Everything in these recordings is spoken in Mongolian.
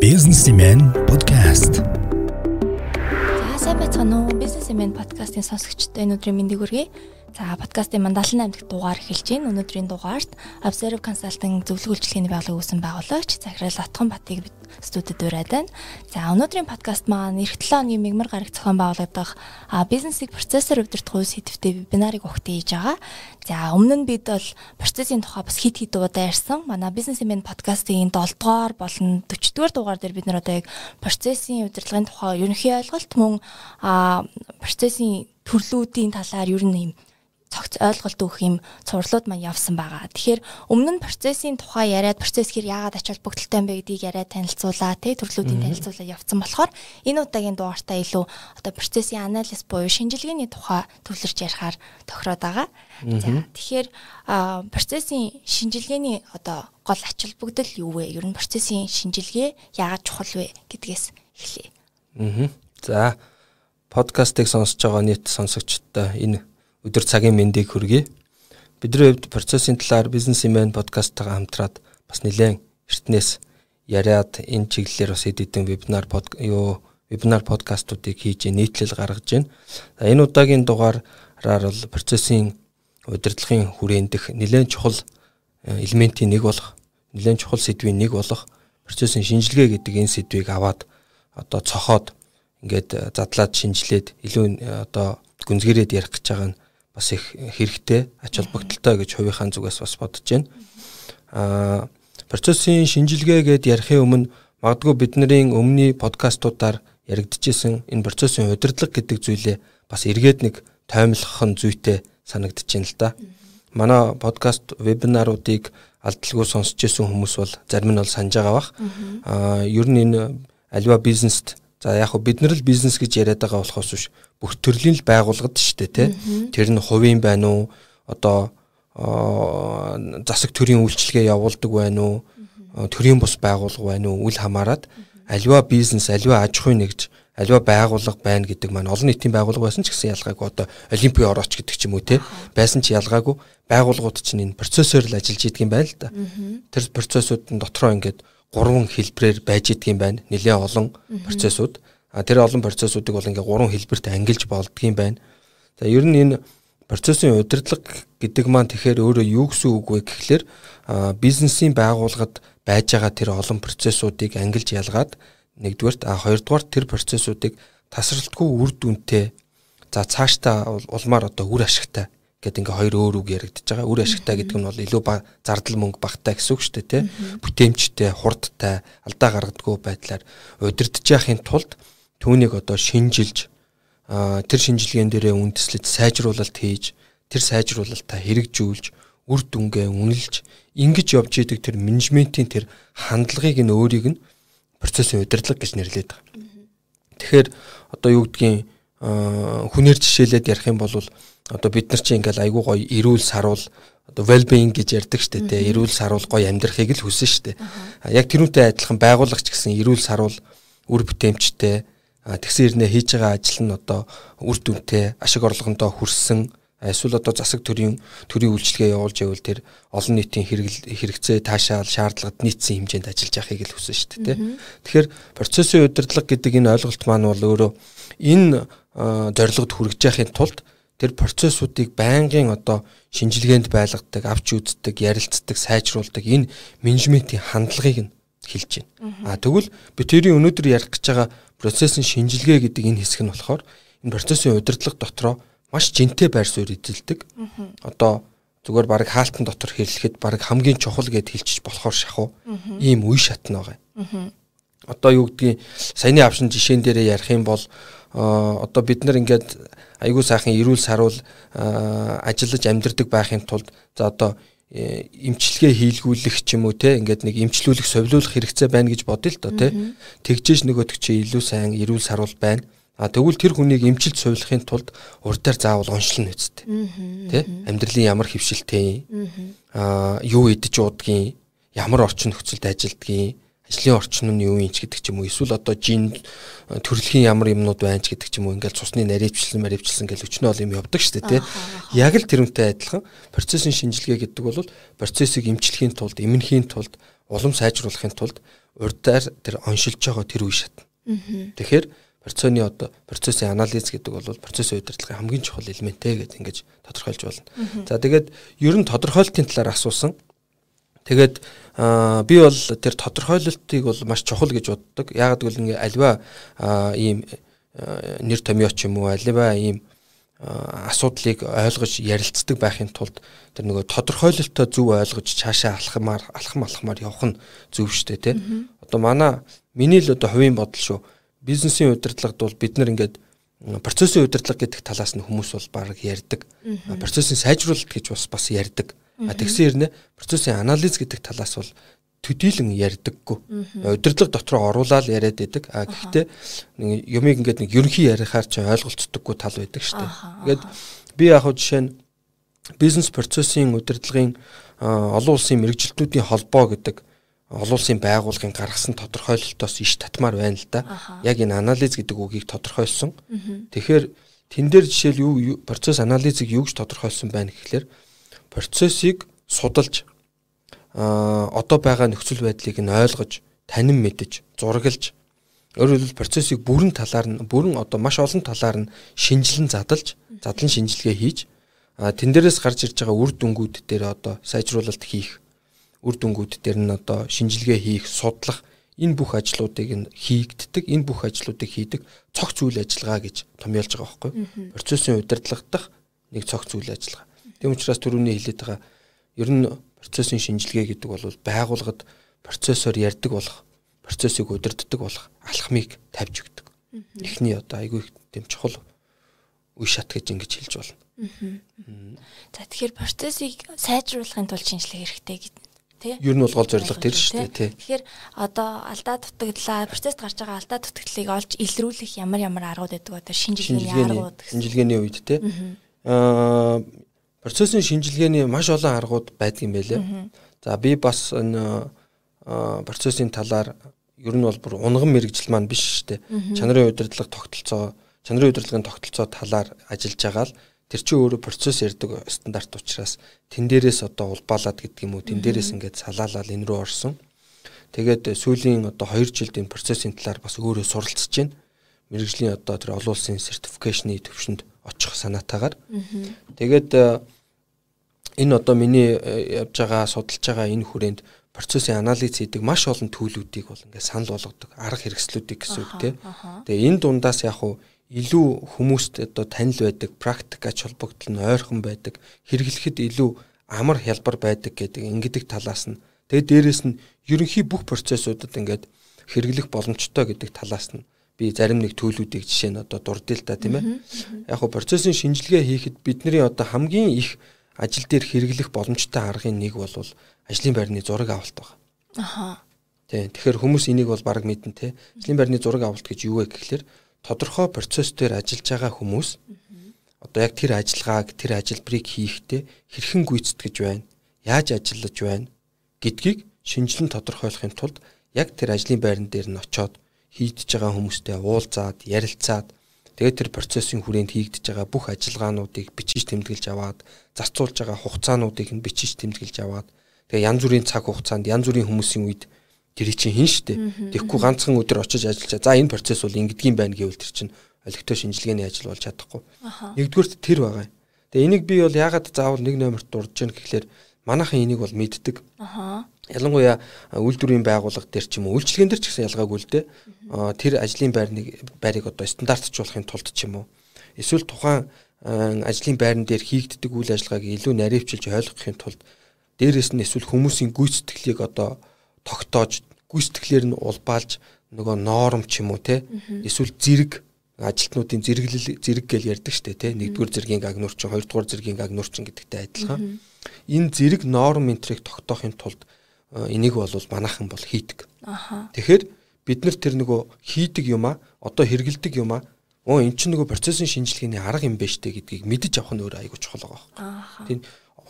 Businessman podcast. За сайн байцгаана уу? Businessman podcast-ын сонсогчдод энэ өдрийн мэндийг хүргэе. За подкастын мандаалын 8 дахь дугаар эхэлж байна. Өнөөдрийн дугаарт Observe Consulting зөвлөгөө үйлчилгээний байгууллагын үүсгэн байгуулагч Захирал Атхан Батыг студид ураад байна. За өнөөдрийн подкаст маань эх 7 өдрийн мигмар гараг зохион байгуулагдах бизнесийг процессор өвдөртөх үе сэдвтэй вебинарыг өгөхтэй хийж байгаа. За өмнө нь бид бол процессын тухай бас хит хит удаа ярьсан. Манай бизнесмен подкастын 7 дугаар болон 40 дугаар дугаар дээр бид нар одоо яг процессын удирдлагын тухай ерөнхий ойлголт мөн процессын төрлүүдийн талаар ер нь юм цогц ойлголт өгөх юм цувралууд маань явсан байгаа. Тэгэхээр өмнө нь процессын тухай яриад процесс хэр яагаад ач холбогдолтой юм бэ гэдгийг яриад танилцуулаа, тэ төрлүүдийн танилцуулаа явцсан болохоор энэ удаагийн дугаартаа илүү одоо процессын анализ буюу шинжилгээний тухай төвлөрч ярихаар тохироод байгаа. За тэгэхээр процессын шинжилгээний одоо гол ач холбогдол юу вэ? Ер нь процессын шинжилгээ яагаад чухал вэ гэдгээс эхлэе. Аа. За подкастыг сонсож байгаа нийт сонсогчдод энэ өдөр цагийн мэндийг хүргэе. Бидний хувьд процессын талаар бизнесмен подкасттайгаа хамтраад бас нэлээд эртнээс яриад энэ чиглэлээр бас хэд хэдэн вебинар юу вебинар подкастуудыг хийж нийтлэл гаргаж байна. За энэ удаагийн дугаараар бол процессын удирдлагын хүрээндх нэлээд чухал э, элементийн нэг болох нэлээд чухал сэдвийн нэг болох процессын шинжилгээ гэдэг энэ сэдвийг аваад одоо цохоод ингээд задлаад шинжилээд илүү э, одоо гүнзгийрээд ярих гэж байгаа нь бас их хэрэгтэй ач холбогдолтой гэж хувийнхаа зүгээс бас бодож байна. Аа процессын шинжилгээ гэд ярихын өмнө магадгүй бидний өмнөний подкастуудаар яригдчихсэн энэ процессын удирдлага гэдэг зүйлээ бас эргээд нэг тоймлох нь зүйтэй санагдаж байна л да. Манай подкаст вебинаруудыг алдалгүй сонсч ирсэн хүмүүс бол зарим нь бол санаж байгаа бах. Аа ер нь энэ альва бизнест За яг хөө бид нар л бизнес гэж яриад байгаа болохоос биш бүх төрлийн л байгууллагад шүү дээ тий. Тэр нь хувийн байна уу? Одоо засаг төрийн үйлчилгээ явуулдаг байна уу? Төрийн бус байгууллага байна уу? Үл хамааран аливаа бизнес, аливаа аж ахуй нэгж, аливаа байгууллага байна гэдэг маань олон нийтийн байгууллага байсан ч гэсэн ялгаагүй одоо олимпийн орооч гэдэг ч юм уу те байсан ч ялгаагүй байгууллагууд чинь энэ процессор л ажиллаж идэг юм байна л да. Тэр процессуудын дотроо ингээд гурван хэлбэрээр байж идэг юм байна. Нилээ олон процессууд. А тэр олон процессуудыг бол ингээ гурван хэлбэрт ангилж болдгийм байна. За ер нь энэ процессын удирдлага гэдэг маань тэгэхээр өөрөө юу гэсэн үг вэ гэхлээр бизнесийн байгууллагад байж байгаа тэр олон процессуудыг ангилж ялгаад нэгдүгээрт а хоёрдугаарт тэр процессуудыг тасралтгүй үр дүнтэй за цаашдаа улмаар одоо үр ашигтай гэд ингээ хоёр өөр үг яригдчихэж байгаа. Үр ашигтай гэдэг нь бол илүү ба зардал мөнгө багтай гэсэн үг шүү дээ, тэ. Бүтээмжтэй, хурдтай, алдаа гаргадаггүй байдлаар удирдах яахын тулд түүнийг одоо шинжилж тэр шинжилгээнд дээрээ үндэслэж сайжруулалт хийж тэр сайжруулалтаа хэрэгжүүлж үр дүнгээ үнэлж ингэж явж идэг тэр менежментийн тэр хандлагыг нь өөрийг нь процессын удирдлага гэж нэрлэдэг. Тэгэхээр одоо юу гэдгийг хүнээр жишээлээд ярих юм бол одоо бид нар чинь ингээл айгүй гоё эрүүл саруул одоо well being гэж ярьдаг штэ тэ эрүүл саруул гоё амьдрахыг л хүсэн штэ. Яг тэрүүнтэй адилхан байгуулагч гэсэн эрүүл саруул үр бүтээмжтэй тэгсэн ирнэ хийж байгаа ажил нь одоо үр дүнтэй ашиг орлогондоо хүрсэн эсвэл одоо засаг төрийн төрийн үйлчлэгээ явуулж байвал тэр олон нийтийн хэрэгцээ таашаал шаардлагад нийцсэн хэмжээнд ажиллаж явахыг л хүсэн шүү дээ. Тэгэхээр процессын удирдлага гэдэг энэ ойлголт маань бол өөрөө энэ зорилгод хүргэж яхахын тулд тэр процессуудыг байнгын одоо шинжилгээнд байлгадаг, авч үздэг, ярилцдаг, сайжруулдаг энэ менежментийн хандлагыг нь хэлж байна. А тэгвэл би тэрийн өнөөдөр ярих гэж байгаа процессын шинжилгээ гэдэг энэ хэсэг нь болохоор энэ процессын удирдлага дотроо маш жинтэй байр суурь эзэлдэг. Одоо зүгээр баг хаалтан дотор хэрлэхэд баг хамгийн чухал гэд хэлчих болохоор шахуу ийм үе шатна байгаа. Одоо юу гэдгийг саяны авшин жишээн дээрээ ярих юм бол одоо бид нар ингээд айгүй сайхан эрүүл саруул ажиллаж амьдардаг байхын тулд за одоо э, имчилгээ хийлгүүлэх ч юм уу те ингээд нэг имчлүүлэх совлуулах хэрэгцээ байна гэж бодъё л доо те. Тэгжээж нөгөөдөг чи илүү сайн эрүүл саруул байна. А тэгвэл тэр хүнийг имчилж сувлахын тулд урдаар заавал уншлна үсттэй. Те амьдралын ямар хөвшилтэй? А юу идэж уудгийн? Ямар орчин нөхцөлд ажилдгийг ажлын орчин нь юу юм ч гэдэг ч юм уу эсвэл одоо жин төрөлхийн ямар юмнууд байна ч гэдэг ч юм уу ингээл цусны наривчлсан маривчлсан гэл өчнөө ол юм явдаг шүү дээ тий. Яг л тэрнтэй адилхан процессын шинжилгээ гэдэг бол процессыг эмчлэхийн тулд эмнэхийн тулд улам сайжруулахын тулд урдаар тэр оншилж байгаа тэр үе шатна. Тэгэхээр процессын одоо процессын анализ гэдэг бол процессын удирдлагын хамгийн чухал элемент ээ гэж ингэж тодорхойлж болно. За тэгээд ер нь тодорхойлтын талаар асуусан. Тэгээд би бол тэр тодорхойлолтыг бол маш чухал гэж боддог. Яг гэвэл ингээ альва ийм нэр томьёо ч юм уу альва ийм асуудлыг ойлгож ярилцдаг байхын тулд тэр нөгөө тодорхойлолтоо зөв ойлгож цаашаа алхамаар алхам алхамаар явах нь зөв шттэ тий. Одоо манай миний л одоо хувийн бодол шүү бизнесийн удирдлагад бол бид нар ингээд процессын удирдлага гэдэг талаас нь хүмүүс бол баг ярьдаг. Процессын сайжруулалт гэж бас бас ярьдаг. Тэгсэн хэрнээ процессын анализ гэдэг талаас бол төдийлөн ярьдаггүй. Удирдлага дотроо оруулаад яриад байдаг. А гэхдээ юмыг ингээд нэг ерөнхий ярихаар ч ойлголцдоггүй тал байдаг шүү дээ. Ингээд би яг хөө жишээ нь бизнес процессын удирдлагын олон улсын мэрэгжилтнүүдийн холбоо гэдэг олон улсын байгууллагын гаргасан тодорхойлолтоос иш татмаар байна л да. Яг энэ анализ гэдэг үгийг тодорхойлсон. Тэгэхээр тэн дээр жишээл юу процесс анализыг юу гэж тодорхойлсон байна гэхэлэр процессыг судалж а одоо байгаа нөхцөл байдлыг нь ойлгож, танин мэдэж, зураглаж өөрөөр хэлбэл процессыг бүрэн талаар нь бүрэн одоо маш олон талаар нь шинжилэн задлж, задлан шинжилгээ хийж а тэн дээрээс гарч ирж байгаа үр дүнгууд дээр одоо сайжруулалт хийх үр дүнгууд дээр нь одоо шинжилгээ хийх, судлах энэ бүх ажлуудыг нь хийгддэг, энэ бүх ажлуудыг хийдэг цогц үйл ажиллагаа гэж томьёолж байгаа байхгүй. Процессын удирдлага дах нэг цогц үйл ажиллагаа. Тийм учраас түрүүний хэлээд байгаа ер нь процессын шинжилгээ гэдэг бол байгууллагад процессор ярьдаг болох, процессыг удирддаг болох алхмыг тавьж өгдөг. Эхний одоо айгүй тийм чухал үе шат гэж ингэж хэлж болно. За тэгэхээр процессыг сайжруулахын тулд шинжилгээ хэрэгтэй гэдэг тий. Ер нь бол гол зорилго тэр шүү дээ тий. Тэгэхээр одоо алдаа дутагдлаа процесс гарч байгаа алдаа дутагдлыг олж илрүүлэх ямар ямар аргууд байдаг одоо шинжилгээний аргууд шинжилгээний үед тий. Аа процессын шинжилгээний маш олон аргууд байдаг юм байлээ. За би бас энэ процессын талаар ер нь бол бүр унган мэрэгжил маань биш шүү дээ. Чанарын удирдлага тогтолцоо чанарын удирдлагын тогтолцоо талаар ажиллаж байгаа л тэр чинь өөрөө процесс ярддаг стандарт учраас тэн дээрээс одоо улбаалаад гэдэг юм уу тэн дээрээс ингээд салаалал энэ рүү орсон. Тэгээд сүүлийн одоо 2 жилд энэ процессын талаар бас өөрөө суралцж байна. Мэргэжлийн одоо тэр олон улсын сертификашны төвшөнд очих санаатаагаар. Тэгээд э, энэ одоо миний э, явж байгаа судалж байгаа энэ хүрээнд процессын анализ хийдэг маш олон төлөвүүдийг бол ингээд санал болгодог арга хэрэгслүүдийг гэсэн үг тийм. Тэгээ энэ дундаас яг хуу илүү хүмүүст одоо танил байдаг, практик ач холбогдол нь ойрхон байдаг, хэрэглэхэд илүү амар хялбар байдаг гэдэг ингэдэг талаас нь тэгээд дээрэс нь ерөнхий бүх процессуудад ингээд хэрэглэх боломжтой гэдэг талаас нь би зарим нэг төлөвүүдийг жишээ нь одоо дурдъя л да тийм ээ. Яг хөө процессын шинжилгээ хийхэд бидний одоо хамгийн их ажил дээр хэрэглэх боломжтой аргын нэг бол ажлын байрны зураг авалт байна. Аха. Тийм. Тэгэхээр хүмүүс энийг бол баг мэднэ те. Ажлын байрны зураг авалт гэж юу вэ гэхэлэр тодорхой процесс дээр ажиллаж байгаа хүмүүс одоо яг тэр ажиллагааг тэр ажилбарыг хийхдээ хэрхэн гүйцэтгэж байна, яаж ажиллаж байна гэдгийг шинжилэн тодорхойлохын тулд яг тэр ажлын байран дээр нь очиод хийдэж байгаа хүмүүстэй уулзаад, ярилцаад тэгээд тэр процессын хүрээнд хийгдэж байгаа бүх ажиллагаануудыг бичиж тэмдэглэж аваад, зарцуулж байгаа хугацаануудыг нь бичиж тэмдэглэж аваад тэгээ янз бүрийн цаг хугацаанд янз бүрийн хүмүүсийн үед тэрий чинь хин штэ. Тэгэхгүй ганцхан өдөр очиж ажиллаж за энэ процесс бол ингэдгийм байна гэвэл тэр чинь олигтой шинжилгээний ажил болж чадахгүй. Нэгдүгürt тэр байгаа. Тэгээ энийг би бол яагаад заавал нэг номерт дурж яах гэхлээр манайхан энийг бол мэддэг. Ялангуяа үйлдвэрийн байгууллага дээр ч юм уу үйлчлэгэн дээр ч гэсэн ялгаагүй л дээ. Тэр ажлын байрныг байрыг одоо стандартчлуулахын тулд ч юм уу эсвэл тухайн ажлын байран дээр хийгддэг үйл ажиллагааг илүү наривчилж ойлгохын тулд дээрэс нь эсвэл хүмүүсийн гүйцэтгэлийг одоо тогтоож гүйцэтгэлээр нь улбаалж нөгөө норм ч юм уу те? Эсвэл зэрэг ажилтнуудын зэрэглэл зэрэг гэж ярьдаг штэ те? Нэгдүгээр зэргийн агнуурчин хоёрдугаар зэргийн агнуурчин гэдэгтэй адилхан. Энэ зэрэг норм энтрийг тогтоохын тулд энийг бол манайхан бол хийдэг. Тэгэхээр бид нар тэр нөгөө хийдэг юмаа одоо хэрэгэлдэг юмаа оо эн чинь нөгөө процессын шинжилгээний арга юм байна штэ гэдгийг мэдэж авах нь өөр айгуу чухал байгаа. Тийм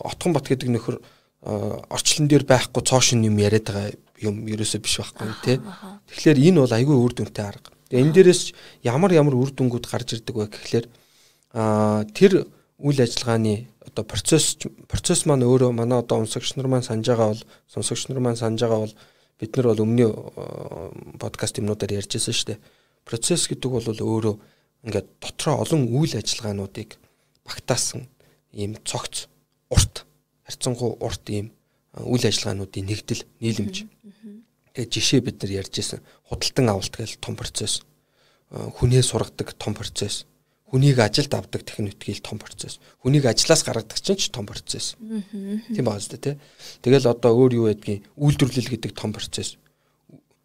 Отхон бат гэдэг нөхөр орчлон дээр байхгүй цоошин юм яриад байгаа юм ерөөсөө биш байхгүй тий. Тэгэхээр энэ бол айгүй үр дүнтэй арга. Тэгээ энэ дээрээс ямар ямар үр дүнгууд гарч ирдэг вэ гэхлээр аа тэр үйл ажиллагааны одоо процесс процесс маань өөрөө манай одоо унсагч нар маань санаж байгаа бол сонсогч нар маань санаж байгаа бол бид нар бол өмнө подкаст юмнуудаар ярьжсэн шүү дээ. Процесс гэдэг бол өөрөө ингээд дотроо олон үйл ажиллагаануудыг багтаасан ийм цогц урт харьцангуй урт ийм үйл ажиллагаануудын нэгдэл нийлэмж. Тэгээ жишээ бид нар ярьж исэн худалдан авалт гэж том процесс. Хүнээ сургадаг том процесс. Хүнийг ажилд авдаг техникийн том процесс. Хүнийг ажлаас гаргадаг чинь ч том процесс. Тийм байна дээ, тий. Тэгэл одоо өөр юу байдгийг үйлдвэрлэл гэдэг том процесс.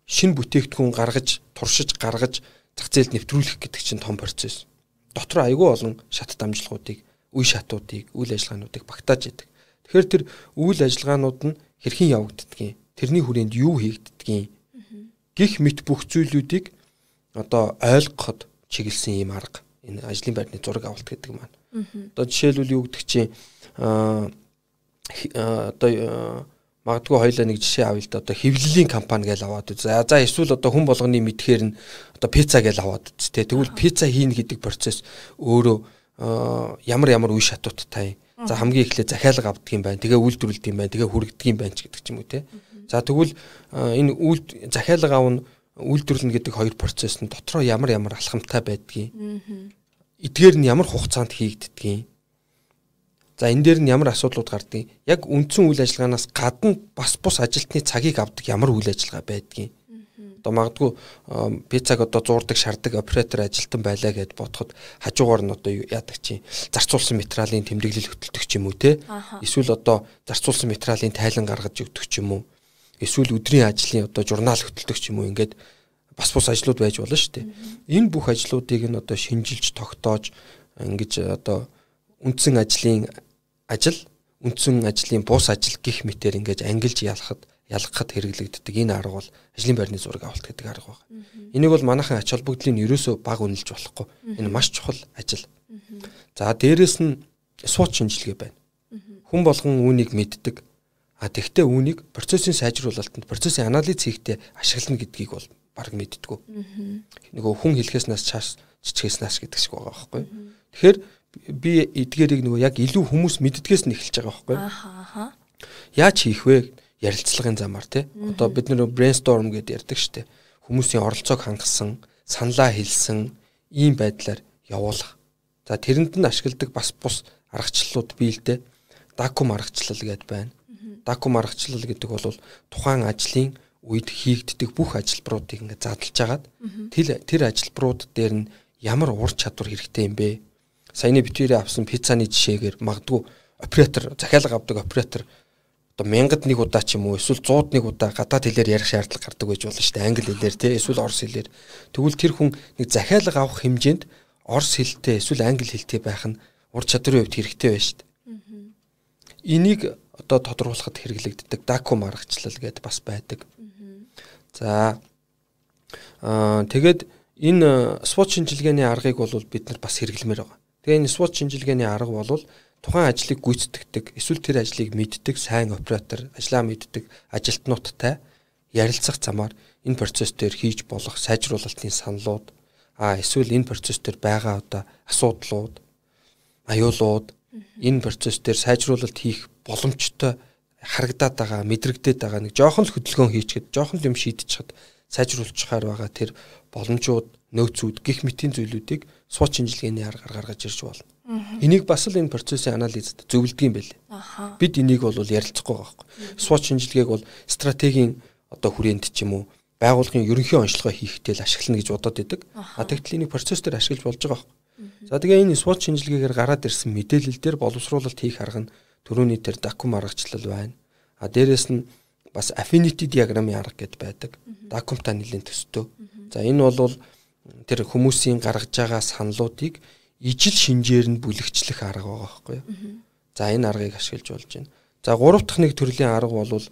Шин бүтээгдэхүүн гаргаж, туршиж, гаргаж зах зээлд нэвтрүүлэх гэдэг чинь том процесс. Дотор айгүй олон шат дамжлагуудыг, үе шатуудыг, үйл ажиллагаануудыг багтааж идэг. Тэгэхээр тэр үйл ажиллагаанууд нь хэрхэн явагддгийг, тэрний хүрээнд юу хийгддгийг гих мэт бүх зүйлүүдийг одоо ойлгоход чиглэсэн юм арга. Энэ ажлын байрны зураг авалт гэдэг маань. Одоо жишээлбэл юу гэдэг чинь аа одоо магадгүй хоёлаа нэг жишээ авъя л да одоо хэвлэлийн компани гэж аваад үз. За за эсвэл одоо хүн болгоны мэдхээр нь одоо пицца гэж аваад үз. Тэгвэл пицца хийн гэдэг процесс өөрөө ямар ямар үе шатуудтай За хамгийн эхлээд захиалга авдаг юм байна. Тэгээ үйлдвэрлэдэг юм байна. Тэгээ хүргэдэг юм байна ч гэдэг ч юм уу те. За тэгвэл энэ үйл захиалга авна үйлдвэрлэнэ гэдэг хоёр процесс нь дотроо ямар ямар алхамтай байдгийг. Эдгээр нь ямар хугацаанд хийгддгийг. За энэ дээр нь ямар асуудлууд гардыг. Яг үндсэн үйл ажиллагаанаас гадна бас бус ажилтны цагийг авдаг ямар үйл ажиллагаа байдгийг одоо магадгүй пиццаг одоо зуурдаг шардаг оператор ажилтан байлаа гэд бодоход хажуугаар нь одоо яадаг чинь зарцуулсан материалын тэмдэглэл хөтэлдэг ч юм уу те? Эсвэл одоо зарцуулсан материалын тайлан гаргаж өгдөг ч юм уу? Эсвэл өдрийн ажлын одоо журнал хөтэлдэг ч юм уу? Ингээд бас бус ажлууд байж болно шүү дээ. Энэ бүх ажлуудыг нь одоо шинжилж тогтоож ингэж одоо үндсэн ажлын ажил үндсэн ажлын бус ажил гих мэтэр ингэж ангилж ялахад ялгахад хэрэглэгддэг энэ арга бол ажлын байрны зураг авалт гэдэг арга байна. Энийг бол манайхан ач холбогдлын ерөөсөө баг үнэлж болохгүй. Энэ маш чухал ажил. За дээрэс нь SWOT шинжилгээ байна. Хүн болгон үүнийг мэддэг. А тэгвэл үүнийг процессын сайжруулалтанд процессын анализ хийхдээ ашиглана гэдгийг бол баг мэддэггүй. Нөгөө хүн хэлхээснээс чаас чичгээснээс гэдэг шиг байгаа байхгүй. Тэгэхээр би эдгээрийг нөгөө яг илүү хүмүүс мэддгээс нь эхэлж байгаа байхгүй. Яаж хийх вэ? Ярилцлагын замаар тий. Одоо бид нэр brainstorm гэдээ ярьдаг штеп. Хүмүүсийн оролцоог хангасан, саналаа хэлсэн ийм байдлаар явуулах. За тэрэнд нь ашигладаг бас бус аргачлалууд бий л дээ. Дакум аргачлал гэд байна. Дакум аргачлал гэдэг бол тухайн ажлын үед хийгддэг бүх ажилбаруудыг ингээд задлж агаад тэр тэр ажилбарууд дээр нь ямар ур чадвар хэрэгтэй юм бэ? Саяны битүүрээ авсан пиццаны жишээгээр магадгүй оператор захиалга авдаг оператор одоо мянгад нэг удаа ч юм уу эсвэл 100-д нэг удаа гадаад хэлээр ярих шаардлага гардаг байж болно шүү дээ. Англи хэлээр тий эсвэл орос хэлээр. Тэгвэл тэр хүн нэг захиалга авах хэмжээнд орос хэлтэй эсвэл англи хэлтэй байх нь ур чадрын хувьд хэрэгтэй байна шүү дээ. Энийг одоо тодорхойлоход хэрэглэгддэг дакум аргачлал гэдэг бас байдаг. За аа тэгээд энэ SWOT шинжилгээний аргыг бол бид нар бас хэрэглэмээр байгаа. Тэгээ энэ SWOT шинжилгээний арга бол тухайн ажлыг гүйцэтгэдэг эсвэл тэр ажлыг мэддэг сайн оператор, ажлаа мэддэг ажилтнуудтай ярилцах замаар энэ процесс дээр хийж болох сайжруулалтын саналууд а эсвэл энэ процесс дээр байгаа одоо асуудлууд, аюулууд энэ процесс дээр сайжруулалт хийх боломжтой харагдаад байгаа, мэдрэгдээд байгаа нэг жоохон л хөдөлгөөн хийчихэд, жоохон л юм шийдчихэд сайжруулчихаар байгаа тэр боломжууд, нөөцүүд, гих мэтийн зүйлүүдийг сууч шинжилгээний аргаар гаргаж ирж болно. Энийг бас л энэ процессын анализд зөвлөдөг юм байл. Бид энийг бол ярилцахгүй байгаа байхгүй. SWOT шинжилгээг бол стратегийн одоо хүрээнд ч юм уу байгууллагын ерөнхий онцлогоо хийхдээ л ашиглана гэж бодоод байдаг. А тэгтэл энийг процесс дээр ашиглаж болж байгаа байхгүй. За тэгээ энэ SWOT шинжилгээгээр гараад ирсэн мэдээлэл дээр боловсруулалт хийх арга нь төрөний дээр дакум аргачлал байна. А дээрэс нь бас affinity диаграмын арга гэд байдаг. Дакумтаа нэлийн төстэй. За энэ бол тэр хүмүүсийн гаргаж байгаа саналуудыг ижил шинжээр нь бүлэгчлэх арга байгаа байхгүй юу. За энэ аргыг ашиглаж болж байна. За гурав дахь нэг төрлийн арга бол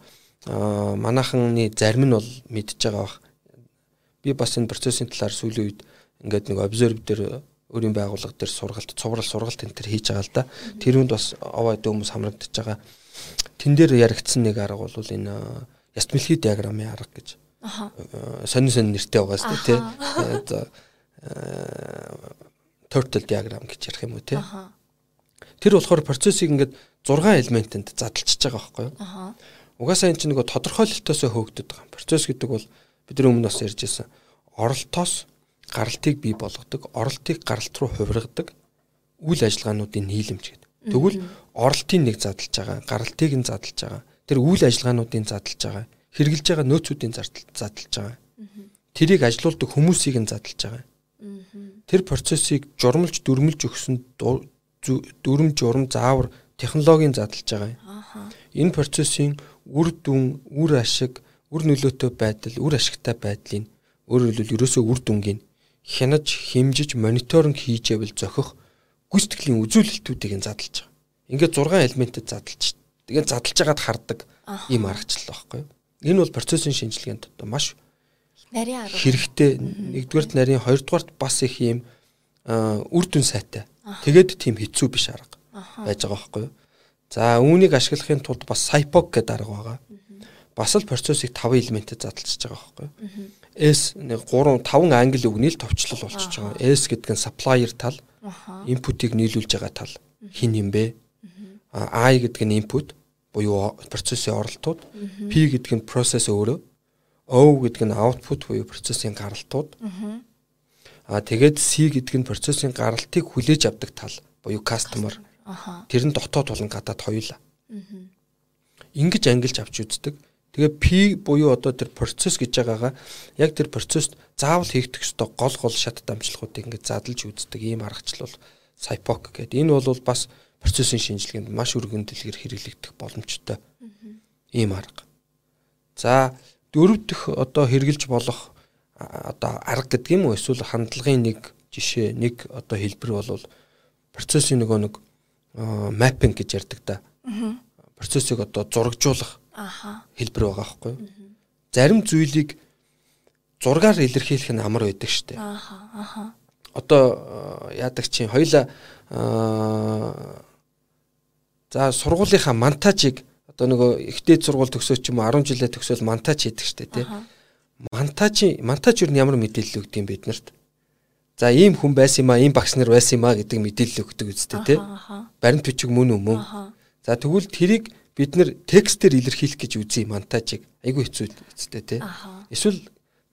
манайханы зарим нь бол мэдж байгаа бах. Би бас энэ процессын талаар сүүлийн үед ингээд нэг observe дээр өөрийн байгууллага дээр сургалт, цуврал сургалт энэ төр хийж байгаа л да. Тэрүүнд бас овоо дөмс хамрагдаж байгаа. Тэн дээр яригдсан нэг арга бол энэ ястмэлхий диаграмын арга гэж. Аха. Сонин сонин нэртэй байгаа шүү дээ, тий. За turtle diagram гэж ярих юм уу те. Тэр болохоор процессыг ингээд 6 элементэнд задлчиж байгаа байхгүй юу? Угаасаа энэ чинь нөгөө тодорхойлолтоосоо хөөгдөд байгаа. Процесс гэдэг бол бидний өмнө бас ярьж байсан. Оролтоос гаралтыг бий болгодог, оролтыг гаралт руу хувиргадаг үйл ажиллагаануудын нийлэмж гэдэг. Тэгвэл оролтын нэг задлж байгаа, гаралтыг нь задлж байгаа. Тэр үйл ажиллагаануудын задлж байгаа, хэрэгжилж байгаа нөөцүүдийн задлж байгаа. Тэрийг ажилуулдаг хүмүүсийг нь задлж байгаа. Тэр процессыг журмалж дүрмэлж өгсөн дүрм журм заавар технологийн задлж байгаа. Энэ процессын үр дүн, үр ашиг, үр нөлөөтэй байдал, үр ашигтай байдлыг өөрөөр хэлбэл ерөөсөө үр дүнгийн хянаж, хэмжиж, мониторинг хийж явэл зохих гүйцэтгэлийн үзүүлэлтүүдийг нь задлж байгаа. Ингээд 6 элементэд задлж. Тэгээд задлж байгаад хардаг ийм аргачлал байхгүй юу? Энэ бол процессын шинжилгээнд одоо маш нарийн арга хэрэгтэй. Нэгдүгээрт нарийн, хоёрдугаарт бас их ийм үр дүн сайтай. Тэгээд тийм хэцүү биш арга байж байгаа байхгүй юу? За үүнийг ашиглахын тулд бас Cypok гэдэг арга байгаа. Бас л процессыг 5 элементэд задлж байгаа байхгүй юу? S нэг 3 5 англи үгний л товчлол болчихж байгаа. S гэдэг нь supplier тал, input-ыг нийлүүлж байгаа тал. Хин юм бэ? I гэдэг нь input буюу процессын оролтууд, P гэдэг нь process өөрөө, O гэдэг нь output буюу процессын гаралтууд. Аа тэгээд C гэдэг нь процессын гаралтыг хүлээж авдаг тал буюу customer. Тэр нь дотоод болон гадаад хоёулаа. Ингиж ангилж авч үздэг. Тэгээ P буюу одоо тэр процесс гэж байгаагаа яг тэр процесс заавал хийгдэх ёстой гол гол шат дамжлагуудыг ингээд задлж үздэг ийм аргачлал бол Cypok гэдэг. Энэ бол бас процессын шинжилгээнд маш өргөн дэлгэр хэрэглэгдэх боломжтой ийм арга. За дөрөв дэх одоо хэрэгжилж болох одоо арга гэдэг юм уу эсвэл хандлагын нэг жишээ нэг одоо хэлбэр бол процессын нөгөө нэг маппинг гэж ярьдаг да. Процессыг одоо зурагжуулах хэлбэр байгаа байхгүй юу? Зарим зүйлийг зургаар илэрхийлэх нь амар байдаг штэ. Ааха ааха. Одоо яадаг чинь хоёла за сургуулийнхаа монтажийг одоо нөгөө ихтэй сургууль төгсөөч юм уу 10 жилээ төгсөөл монтаж хийдэг штэ тий. Монтажи монтаж юу ямар мэдээлэл өгд юм бид нарт? За ийм хүн байсан юм а, ийм багш нар байсан юм а гэдэг мэдээлэл өгдөг үстэй тий. Баримт бичиг мөн мөн. За тэгвэл тэрийг бид нэр текстээр илэрхийлэх гэж үзье монтажийг. Айгүй хэцүү үстэй тий. Эсвэл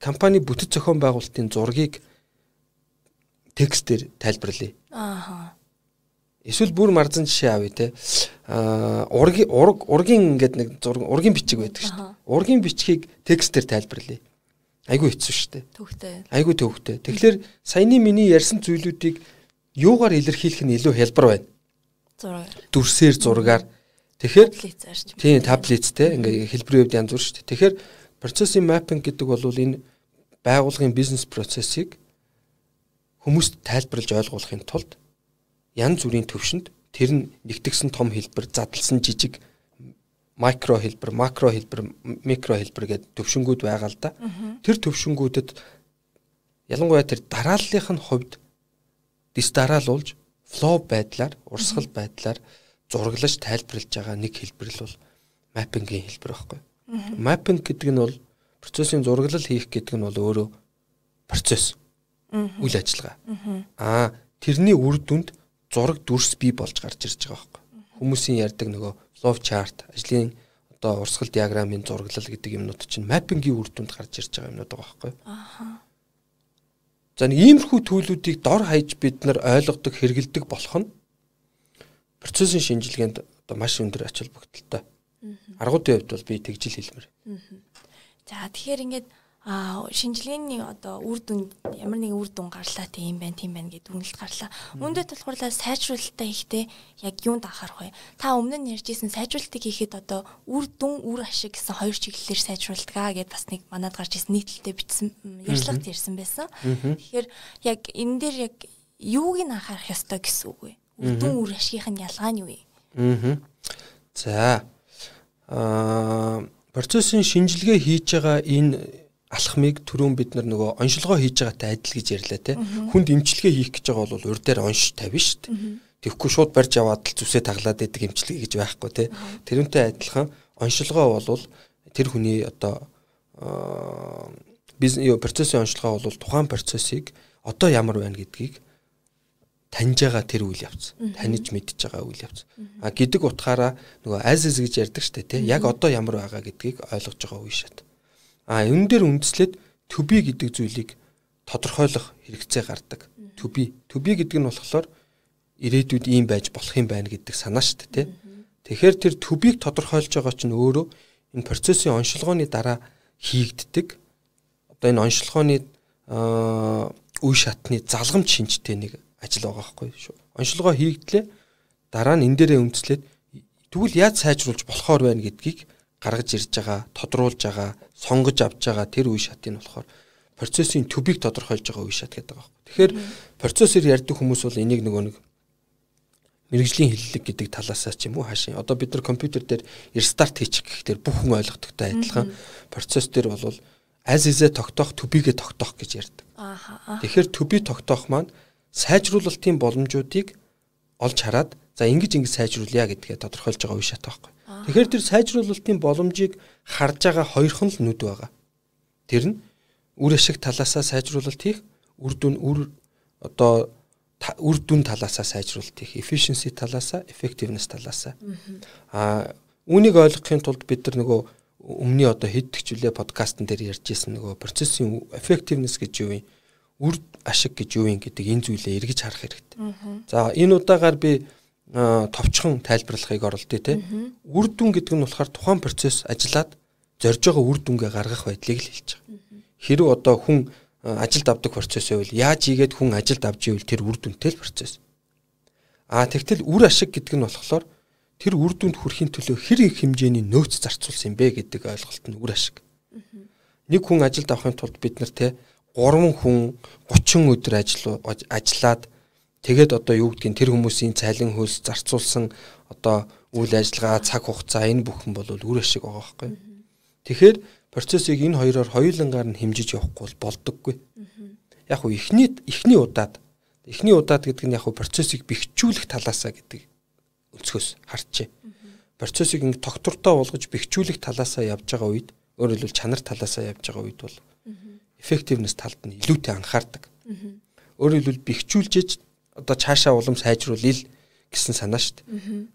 компани бүтэц зохион байгуулалтын зургийг текстээр тайлбарлая. Ааха. Эсвэл бүр марзан жишээ авъя те. Аа ургийн ураг ургийн ингээд нэг зураг ургийн бичиг байдаг шүү дээ. Ургийн бичгийг текстээр тайлбарлая. Айгүй хэцүү шүү дээ. Төвхтэй. Айгүй төвхтэй. Тэгэхээр саяны миний ярьсан зүйлүүдийг юугаар илэрхийлэх нь илүү хялбар байна. Зураг. Дүрсээр зургаар Тэгэхээр тийм таблицтэй ингээ хэлбэрийн хувьд янз бүр шүү дээ. Тэгэхээр процессын маппинг гэдэг бол энэ байгууллагын бизнес процессыг хүмүүст тайлбарлаж ойлгуулахын тулд янз бүрийн төвшөнд тэр нь нэгтгсэн том хэлбэр, задлсан жижиг микро хэлбэр, макро хэлбэр, микро хэлбэр гэдэг төвшингүүд байгаа л да. Тэр төвшингүүдэд ялангуяа тэр дарааллынх нь хувьд дис дараалуулж флоу байдлаар, урсгал байдлаар зураглаж тайлбарлаж байгаа нэг хэлбэр л бол маппингийн хэлбэр байхгүй. Маппинг гэдэг нь бол процессын зураглал хийх гэдэг нь бол өөрөө процесс. Үйл ажиллагаа. Аа тэрний үр дүнд зураг дүрс бий болж гарч ирж байгаа байхгүй. Хүмүүсийн ярьдаг нөгөө flow chart, ажлын одоо урсгал диаграмын зураглал гэдэг юмнууд чинь маппингийн үр дүнд гарч ирж байгаа юмнууд байгаа байхгүй. Ааха. За нэг иймэрхүү төлөвүүдийг дор хаяж бид нар ойлгодог, хэрэгэлдэг болох нь процессын шинжилгээнд одоо маш өндөр ач холбогдолтой. Аргуудын хувьд бол би тэгжил хэлмээр. За тэгэхээр ингээд а шинжилгээний одоо үр дүн ямар нэгэн үр дүн гарлаа тийм байна тийм байна гэдэг дүгнэлт гарлаа. Үүнтэй тулгуурлаа сайжруулалтаа ихтэй яг юунд анхаарах вэ? Та өмнө нь ярьжсэн сайжруулалтыг хийхэд одоо үр дүн үр ашиг гэсэн хоёр чиглэлээр сайжруулдаг гэд бас нэг манад гарч ирсэн нийтлэлтэй бичсэн ярьцлагт ярьсан байсан. Тэгэхээр яг энэ дээр яг юуг нь анхаарах ёстой гэсэн үг вэ? Үр дүн үр ашигийнх нь ялгаа нь юу вэ? Аа. За. Аа процессын шинжилгээ хийж байгаа энэ алхмыг түрүүн бид нар нөгөө оншилгоо хийж байгаатай адил гэж ярьлаа те. Хүнд эмчилгээ хийх гэж байгаа бол урд дээр онш тавина шүү дээ. Тэгэхгүй шууд барьж аваад л зүсээ таглаад байдаг эмчилгээ гэж байхгүй те. Тэрүүнтэй адилхан оншилгоо бол тэр хүний одоо бизнес процессын оншилгоо бол тухайн процессыг одоо ямар байна гэдгийг таньж байгаа тэр үйл явц. Таньж мэдж байгаа үйл явц. А гэдэг утгаараа нөгөө as is гэж ярьдаг штэ тий. Яг одоо ямар байгаа гэдгийг ойлгож байгаа үе шат. А энэ дээр үндэслээд to be гэдэг зүйлийг тодорхойлох хэрэгцээ гардаг. To be. To be гэдэг нь болохоор ирээдүйд ийм байж болох юм байна гэдэг санаа штэ тий. Тэгэхээр тэр to be-г тодорхойлж байгаа чинь өөрөө энэ процессын оншилгооны дараа хийгддэг. Одоо энэ оншилгооны үе шатны залгамж шинжтэй нэг ажил байгаа байхгүй шүү. Оншилгоо хийгдлээ дараа нь энэ дээрээ үндэслээд тэгвэл яаж сайжруулж болохоор байна гэдгийг гаргаж ирж байгаа, тодруулж байгаа, сонгож авч байгаа тэр үе шатыг болохоор процессын төбийг тодорхойлж байгаа үе шат гэдэг байгаа байхгүй. Тэгэхээр процессор ярьдаг хүмүүс бол энийг нөгөө нэг мэрэгжлийн хиллэг гэдэг талаасаа ч юм уу хаашаа. Одоо бид нар компьютер дээр restart хийчих гэхээр бүх хүн ойлгохдогтой адилхан процесс дээр бол as is-ээ тогтоох, be-гээ тогтоох гэж ярьдаг. Тэгэхээр be тогтоох маань сайжруулалтын боломжуудыг олж хараад за ингэж ингэж сайжруулъя гэдгээ тодорхойлж байгаа үе шат байхгүй. Тэгэхээр тэр сайжруулалтын боломжийг харж байгаа хоёрхан л нүд байгаа. Тэр нь үр ашиг талаасаа сайжруулалт хийх, үр дүн үр одоо үр дүн талаасаа сайжруулалт хийх, efficiency талаасаа, effectiveness талаасаа. Аа үүнийг ойлгохын тулд бид нар нөгөө өмнө нь одоо хэд хчлээ подкастн дээр ярьж ирсэн нөгөө процессын effectiveness гэж юу юм үр ашиг гэж юу юм гэдэг энэ зүйлээ эргэж харах хэрэгтэй. За энэ удаагаар би товчхон тайлбарлахыг оролдъё те. Үр дүн гэдэг нь болохоор тухайн процесс ажиллаад зорж байгаа үр дүнгээ гаргах байдлыг л хэлж байгаа. Хэрвээ одоо хүн ажилд авдаг процесс байвал яаж ийгээд хүн ажилд авч ивэл тэр үр дүнтэй л процесс. А тэгтэл үр ашиг гэдэг нь болохоор тэр үр дүнд хүрэхин төлөө хэр их хэмжээний нөөц зарцуулсан бэ гэдэг ойлголт нь үр ашиг. Нэг хүн ажилд авахын тулд бид нар те 3 хүн 30 өдөр ажил ажиллаад тэгээд одоо юу гэдгийг тэр хүмүүсийн цайлан хөлс зарцуулсан одоо үйл ажиллагаа цаг хугацаа энэ бүхэн бол үр ашиг байгаа байхгүй. Тэгэхээр процессыг энэ хоёроор хоёулангаар нь хэмжиж явахгүй бол болдоггүй. Яг хуу эхний эхний удаад эхний удаад гэдэг нь яг хуу процессыг бэхжүүлэх талаасаа гэдэг өнцгөөс харчээ. Процессыг ингэ тогтвортой болгож бэхжүүлэх талаасаа явж байгаа үед өөрөөр хэлбэл чанар талаасаа явж байгаа үед бол effectiveness талд нь илүүтэй анхаардаг. Өөрөөр хэлбэл бэхжүүлжээж одоо цаашаа улам сайжруулъя гэсэн санаа шүү дээ.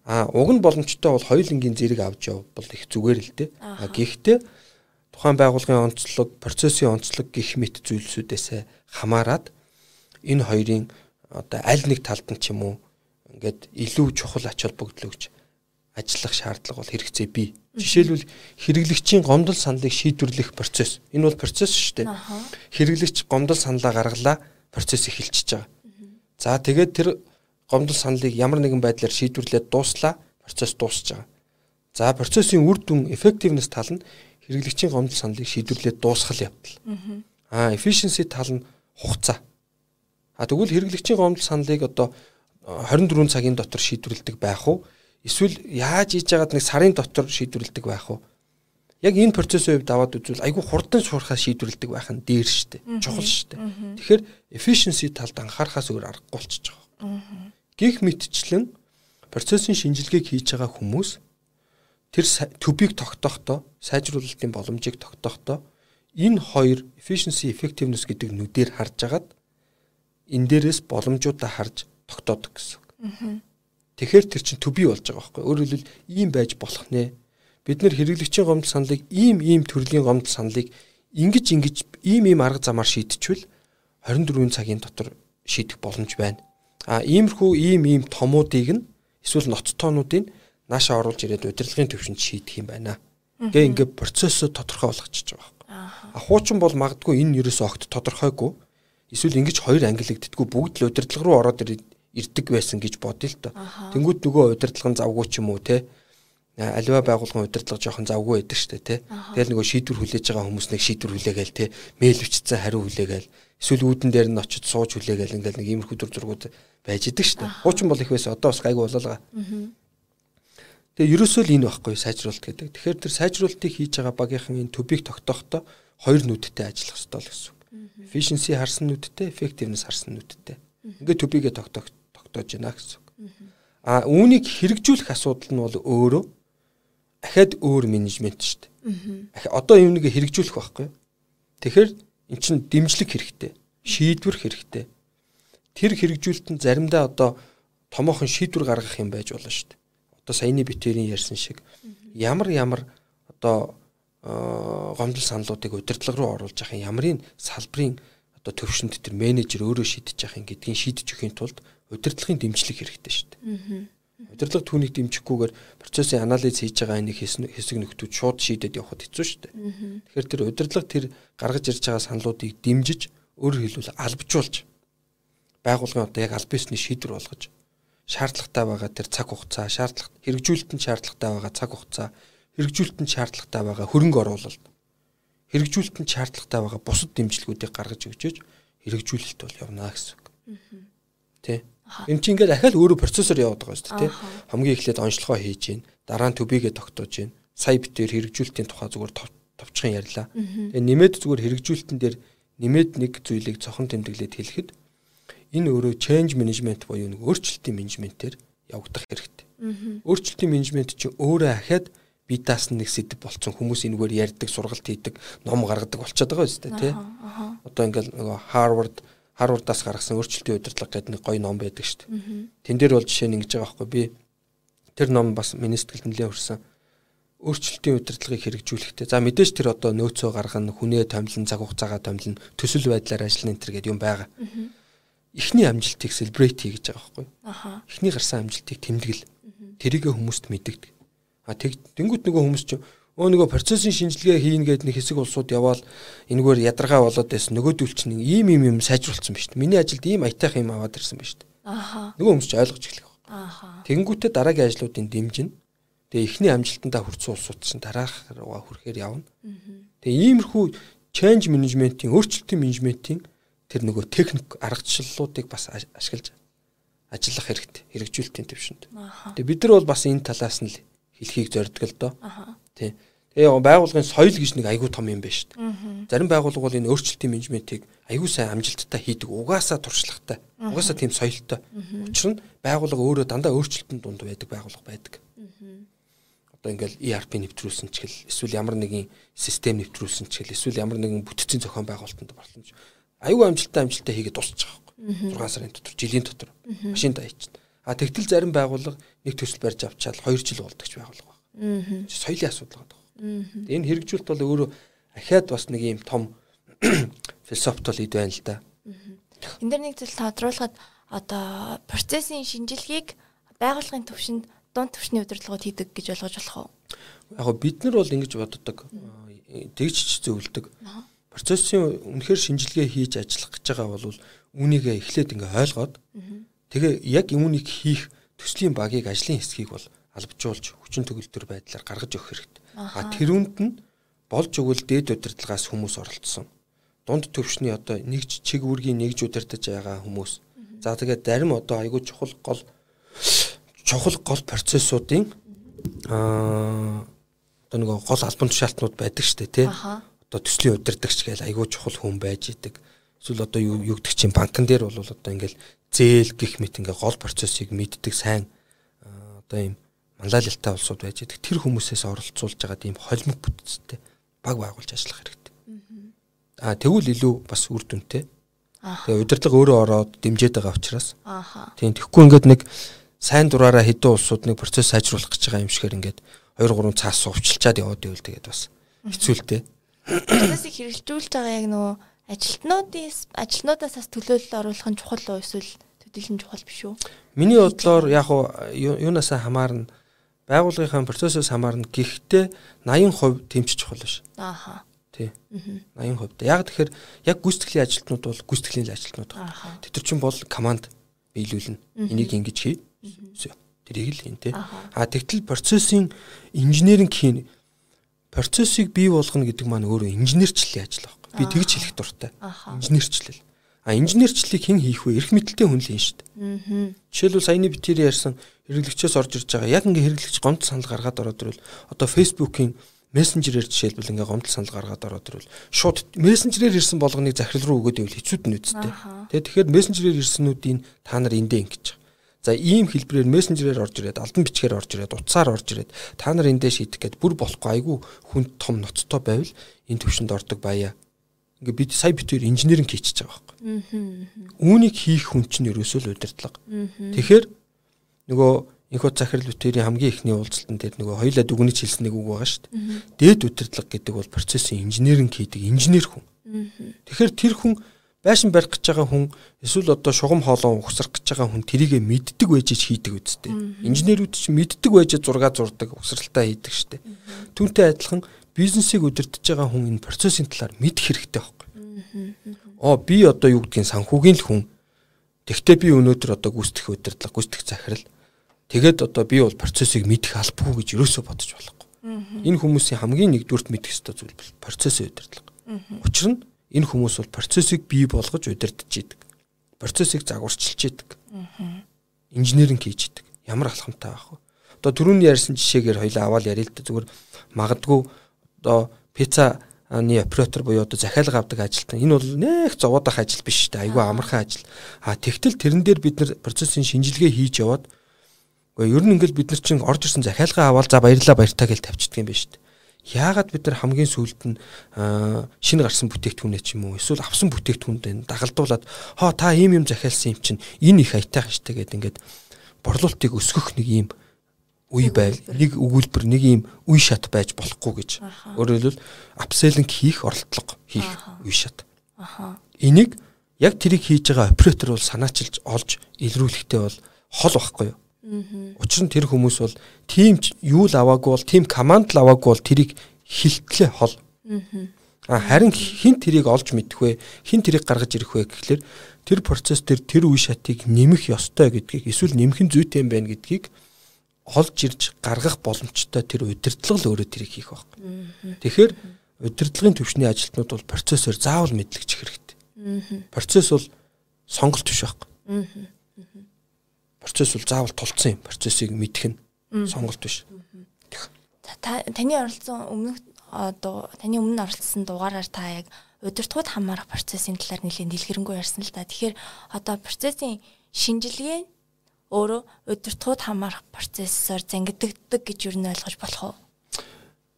Аа уг нь боломжтой бол хоёулангийн зэрэг авч яв бол их зүгээр л дээ. А гэхдээ тухайн байгууллагын онцлог, процессын онцлог гих мэт зүйлсүүдээс хамаарат энэ хоёрын одоо аль нэг талд нь ч юм уу ингээд илүү чухал ач холбогдол өгч ажиллах шаардлага бол хэрэгцээ бий. Жишээлбэл хэрэглэгчийн гомдол саналыг шийдвэрлэх процесс. Энэ бол процесс шүү дээ. Хэрэглэгч гомдол саналаа гаргалаа, процесс эхэлчихэж байгаа. За тэгээд тэр гомдол саналыг ямар нэгэн байдлаар шийдвэрлээд дууслаа, процесс дуусж байгаа. За процессын үр дүн effectiveness тал нь хэрэглэгчийн гомдол саналыг шийдвэрлээд дуусгал явдал. Аа efficiency тал нь хугацаа. А тэгвэл хэрэглэгчийн гомдол саналыг одоо 24 цагийн дотор шийдвэрлэдэг байх уу? Эсвэл яаж хийж яагаад нэг сарын дотор шийдвэрлэдэг байх уу? Яг энэ процессын хувьд аваад үзвэл айгүй хурдан шуурхаа шийдвэрлэдэг байх нь дээр штэ. Чухал штэ. Тэгэхээр efficiency талд анхаарахаас өөр аргагүй болчихж байгаа. Гих мэтчлэн процессын шинжилгээг хийж байгаа хүмүүс тэр төбийг тогтоохдоо сайжруулалтын боломжийг тогтоохдоо энэ хоёр efficiency effectiveness гэдэг нүдээр харж агаад энэ дээрээс боломжуудаа харж тогтоодог гэсэн. Тэгэхээр тэр чинь be болж байгаа байхгүй. Өөрөөр хэлбэл ийм байж болох нэ. Бид нэр хэрэглэгчийн гомдол саналыг ийм ийм төрлийн гомдол саналыг ингэж ингэж ийм ийм арга замаар шийдчихвэл 24 цагийн дотор шийдэх боломж байна. А иймэрхүү ийм ийм томуудыг нь эсвэл ноцтоонуудыг нааша оруулж ирээд удирдлагын төвшөнд шийдэх юм байна. Гэ ингээд процессыг тодорхой болгочихж байгаа байхгүй. А хуучин бол магадгүй энэ ерөөсөө огт тодорхойгүй. Эсвэл ингэж хоёр ангилагддггүй бүгд л удирдлага руу ороод ирдэг байсан гэж бодъё л доо. Тэнгүүд нөгөө удирдлагын завгүй ч юм уу те аливаа байгууллагын удирдлага жоохон завгүй байдаг штэ те. Тэгэл нөгөө шийдвэр хүлээж байгаа хүмүүс нэг шийдвэр хүлээгээл те. Мэйл бичсэн хариу хүлээгээл эсвэл үүдэн дээр нь очиж сууж хүлээгээл ингээл нэг иймэрхүү төр зургууд байж идэг штэ. Хуучин бол их байсан одоо бас гайгүй болоолаа. Тэгээ ерөөсөө л энэ байхгүй сайжруулалт гэдэг. Тэгэхээр тэр сайжруулалтыг хийж байгаа багийнхан энэ төбийг тогтоохдоо хоёр нүдтэй ажиллах хэрэгтэй л гэсэн үг. Efficiency харсан нүдтэй, effectiveness харсан нүдтэй. Ингээд төбийгээ тогтоож байна гэсэн үг. А үүнийг хэрэгжүүлэх асуудал нь бол өөрөө ахад өөр менежмент шүү дээ. Одоо юм нэг хэрэгжүүлэх байхгүй. Тэгэхээр эн чинь дэмжлэг хэрэгтэй. Шийдвэр хэрэгтэй. тэр хэрэгжүүлэлтэнд заримдаа одоо томоохон шийдвэр гаргах юм байж болно шүү дээ. Одоо саяны битэрийн ярьсан шиг ямар ямар одоо гомдол саналуудыг удирдлага руу оруулж яхах ямарын салбарын одоо төвшөнд тэр менежер өөрөө шийдэж яхах гэдгийг шийдэж өгөхийн тулд удирдлагын дэмжлэг хэрэгтэй шүү дээ. Удирдлага түүнийг дэмжихгүйгээр процессын анализ хийж байгаа нэг хэсэг нөхдүүд шууд шийдэд явахд хэцүү шүү дээ. Тэгэхээр тэр удирдлага тэр гаргаж ирж байгаа саналуудыг дэмжиж өөрөөр хэлбэл албажуулж байгуулгын одоо яг аль бисны шийдвэр болгож шаардлагатай байгаа тэр цаг хугацаа, шаардлага хэрэгжүүлэлтэнд шаардлагатай байгаа цаг хугацаа, хэрэгжүүлэлтэнд шаардлагатай байгаа хөрөнгө оруулалт, хэрэгжүүлэлтэнд шаардлагатай байгаа бусад дэмжлэгүүдийг гаргаж өгчөөж хэрэгжүүлэлт бол явна гэсэн үг. Тэ. Энд чинь ингээд ахаал өөрөө процессор яваад байгаа шүү дээ. Хамгийн эхлээд онцлогоо хийж гин, дараа нь төбийгээ тогтоож гин. Сая битээр хэрэгжүүлэлтийн тухай зүгээр товчхон ярьлаа. Тэгээ нэмээд зүгээр хэрэгжүүлэлтэн дээр нэмээд нэг зүйлийг цохон тэмдэглээд хэлэхэд энэ өөрөө change management буюу нэг өөрчлөлтийн менежментээр явагдах хэрэгтэй. Өөрчлөлтийн менежмент чинь өөрөө ахаад бие даасан нэг сэдв болцсон хүмүүс энэгээр ярьдаг, сургалт хийдэг, ном гаргадаг болчиход байгаа юм шүү дээ, тий. Одоо ингээл нөгөө Harvard Harvard-аас гаргасан өөрчлөлтийн удирдлага гэдэг нэг гоё ном байдаг шүү дээ. Тэн дээр бол жишээ нь ингэж байгаа байхгүй би тэр ном бас миний сэтгэлд нэлээд хүрсэн. Өөрчлөлтийн удирдлагыг хэрэгжүүлэхдээ за мэдээж тэр одоо нөөцөө гаргана, хүнээ томилно, цаг хугацаагаа томилно, төсөл байдлаар ажиллана энэ төр гэдэг юм байгаа. Эхний амжилтыг celebrate хийж байгаа байхгүй. Эхний гарсан амжилтыг тэмдэглэл. Тэрийгэ хүмүүст мэддэг. А тэг тэнгуут нөгөө хүмүүс чинь өө нөгөө процессын шинжилгээ хийн гэдэг нэг хэсэг улсууд яваал энэгээр ядаргаа болоод байсан нөгөөдөл чинь ийм ийм юм сайжруулсан ба шүү дээ. Миний ажилд ийм аятайх юм аваад ирсэн ба шүү дээ. Аха. Нөгөө хүмүүс ч ойлгож эхлэх байна. Аха. Тэнгүүтээ дараагийн ажлуудын дэмжин. Тэгээ эхний амжилтандаа хүрсэн улсууд чинь дараах руугаа хүрэхээр явна. Тэгээ иймэрхүү change management-ийн өөрчлөлтийн менежментийн тэр нөгөө техник аргачлалуудыг бас ашиглаж ажиллах хэрэгтэй хэрэгжүүлэлтийн төвшөнд. Тэгээ бид нар бол бас энэ талаас нь хэлхийг зорддог л доо тий. Тэгээ байгууллагын соёл гэж нэг айгүй том юм байна шүү дээ. Зарим байгууллага бол энэ өөрчлөлтийн менежментийг айгүй сайн амжилттай хийдэг, угаасаа туршлагатай, угаасаа тийм соёлтой. Учир нь байгууллага өөрөө дандаа өөрчлөлтөнд дунд байдаг байгууллага байдаг. Одоо ингээл ERP нэвтрүүлсэн ч гэл эсвэл ямар нэгэн систем нэвтрүүлсэн ч гэл эсвэл ямар нэгэн бүтцийн зохион байгуулалтанд орсон ч айгүй амжилттай амжилттай хийгээд дуусчих байхгүй. 6 сарын дотор, жилийн дотор машин даяачна. А тэгтэл зарим байгууллага нэг төсөл барьж авчаал 2 жил болдог ч байгууллага Соёлын асуудал байгаа. Энэ хэрэгжүүлэлт бол өөрөө ахаад бас нэг юм том философитол ид байна л да. Энд дэр нэг зүйл тодруулахад одоо процессын шинжилгээг байгууллагын төвшөнд дунд төвшний удирдлагууд хийдэг гэж ойлгож болох уу? Яг бид нар бол ингэж боддог. Тэгж зөвлөдөг. Процессын үнэхээр шинжилгээ хийж ажиллах гэж байгаа бол үүнийгээ эхлээд ингээ ойлгоод тэгээ яг үүнийг хийх төслийн багийг ажлын хэсгийг бол албажуулж хүчин төгөлдөр байдлаар гаргаж өгөх хэрэгтэй. А тэрүүнд нь болж өгвөл дээд удирдлагаас хүмүүс оролцсон. Дунд төвшний одоо нэгж чиг үүргийн нэгж удирдах байгаа хүмүүс. За тэгээд зарим одоо айгүй чухал гол чухал гол процессуудын аа одоо нэг гол албан тушаалтнууд байдаг шүү дээ тий. Одоо төслийн удирдагч гэж айгүй чухал хүн байж идэг. Эсвэл одоо юу гэдэг чинь банкн дээр бол одоо ингээл зээл гих мэт ингээ гол процессыг мэддэг сайн одоо юм манлайлалтай улсууд байж идэг тэр хүмүүсээс оролцуулж байгаа тийм холимог бүтцтэй баг байгуулж ажиллах хэрэгтэй. Аа тэгвэл илүү бас үр дүнтэй. Тэгээ удирдлага өөрөө ороод дэмжиж байгаа учраас. Тийм тэгэхгүй ингээд нэг сайн дураараа хэдэн улсууд нэг процесс сайжруулах гэж байгаа юм шигээр ингээд 2 3 цаас увчилчаад яваад ивэл тэгээд бас хэцүүлтэй. Процессыг хэрэгжүүлж байгаа яг нөгөө ажилтнуудын ажилтнуудаас бас төлөөлөл оруулах нь чухал уу эсвэл төдийлөн чухал биш үү? Миний бодлоор яг юунаас хамаарна байгууллагынхаа процессоос хамаарна гэхдээ 80% тэмч чухал биш. Ааха. Тий. 80%. Яг тэгэхээр яг гүйцэтгэлийн ажилтнууд бол гүйцэтгэлийн ажилтнууд байна. Тэд чинь бол команд биелүүлнэ. Энийг ингэж хий. Тэрийг л хийн тий. А тэгтэл процессын инженеринг хийн процессыг бий болгоно гэдэг маань өөрөө инженерчлэлийн ажил байхгүй. Би тэгж хэлэх дуртай. Инженерчлэл. А инженерчлэлийг хэн хийх вэ? Эрх мэдэлтэй хүн л хийн шүү дээ. Аа. Жишээлбэл саяны битэр ярьсан хэрэглэгчээс орж ирж байгаа. Яг ингээ хэрэглэгч гомдол санал гаргаад ороод ирвэл одоо Facebook-ийн мессенжерээр жишээлбэл ингээ гомдол санал гаргаад ороод ирвэл шууд мессенжерээр ирсэн болгоныг захирал руу өгөөд ивэл хэцүүд нь үсттэй. Тэгээ тэгэхээр мессенжерээр ирсэнүүдийн та нар эндээ ингэж. За ийм хэлбэрээр мессенжерээр орж ирээд албан бичгээр орж ирээд утсаар орж ирээд та нар эндээ шийдэх гээд бүр болохгүй айгүй хүн том ноцтой байвал энэ төвшөнд ордог баяа ингээ бид сая хоёр инженеринг хийчихэж байгаа байхгүй. Үүнийг хийх хүн чинь ерөөсөө л удирдлага. Тэгэхээр нөгөө инхот захирал бүтээрийн хамгийн ихний уулзалтанд дээр нөгөө хоёулаа дүгнэж хэлсэн нэг үг байгаа шүү дээ. Дээд удирдлага гэдэг бол процессын инженеринг хийдэг инженер хүн. Тэгэхээр тэр хүн байшин барих гэж байгаа хүн эсвэл одоо шугам хоолоо угсрах гэж байгаа хүн тэрийгэ мэддэг байж хийдэг үсттэй. Инженерүүд чинь мэддэг байж зураг зурдаг, угсралтаа хийдэг штеп. Түүнтэй адилхан бизнесийг удирдах байгаа хүн энэ процессын талаар мэдэх хэрэгтэй байхгүй. Оо би одоо юу гэдгийг санхүүгийн л хүн. Тэгтээ би өнөөдөр одоо гүйцэтгэх удирдлага, гүйцэтгэх захирал. Тэгээд одоо би бол процессыг мэдэх албагүй гэж ерөөсөө бодож болохгүй. Энэ хүмүүсийн хамгийн нэгдүгürt мэдэх ёстой зүйл бол процессын удирдлага. Учир нь энэ хүмүүс бол процессыг бий болгож удирдах идэг. Процессыг загварчилж идэг. Инженеринг хийж идэг. Ямар алхамтай байх вэ? Одоо түрүүний ярьсан жишээгээр хоёлаа аваад ярил л да зүгээр магадгүй одоо пиццаны оператор буюу одоо захиалга авдаг ажилтан энэ бол нэх зовоодох ажил биш шүү дээ. Айгүй амархан ажил. А тэгтэл тэрэн дээр бид нар процессын шинжилгээ хийж яваад ер нь ингээл бид нар чинь орж ирсэн захиалга аваад за баярлаа баяртаа гэж тавьчихдаг юм байна шүү дээ. Яагаад бид нар хамгийн сүүлд нь шинэ гарсан бүтээгдэхүүнээ ч юм уу эсвэл авсан бүтээгдэхүүндээ дагалдуулаад хоо та ийм юм захиалсан юм чинь энэ их хаятайх штэ гэдэг ингээд борлуулалтыг өсгөх нэг юм үе байл нэг өгүүлбэр нэг ийм үе шат байж болохгүй гэж. Өөрөөр хэлбэл апселинг хийх оролдлого хийх үе шат. Энийг яг тэрийг хийж байгаа оператор бол санаачилж олж илрүүлэхтэй бол хол байхгүй юу? Учир нь тэр хүмүүс бол тим юу л аваагүй бол тим команд л аваагүй бол тэрийг хилтлээ хол. А харин хин тэрийг олж мэдэх вэ? Хин тэрийг гаргаж ирэх вэ гэхлээр тэр процесс тэр тэр үе шатыг нэмэх ёстой гэдгийг эсвэл нэмэх нь зүйтэй юм байна гэдгийг олж ирж гаргах боломжтой тэр удирдлага л өөрөө тэрийг хийх байхгүй. Тэгэхээр удирдлагын төвшний ажилтнууд бол процессор заавал мэдлэгч хэрэгтэй. Процесс бол сонголт биш байхгүй. Процесс бол заавал тулцсан юм. Процессыг мэдэх нь сонголт биш. Та таны оролцсон өмнөх одоо таны өмнө оролцсон дугаараар та яг удирдлагууд хамаарах процессын талаар нэлээд дэлгэрэнгүй ярьсан л да. Тэгэхээр одоо процессын шинжилгээ өөрөө удирдлагууд хамаарах процессор зангиддаг гэж юу нь ойлгож болох уу?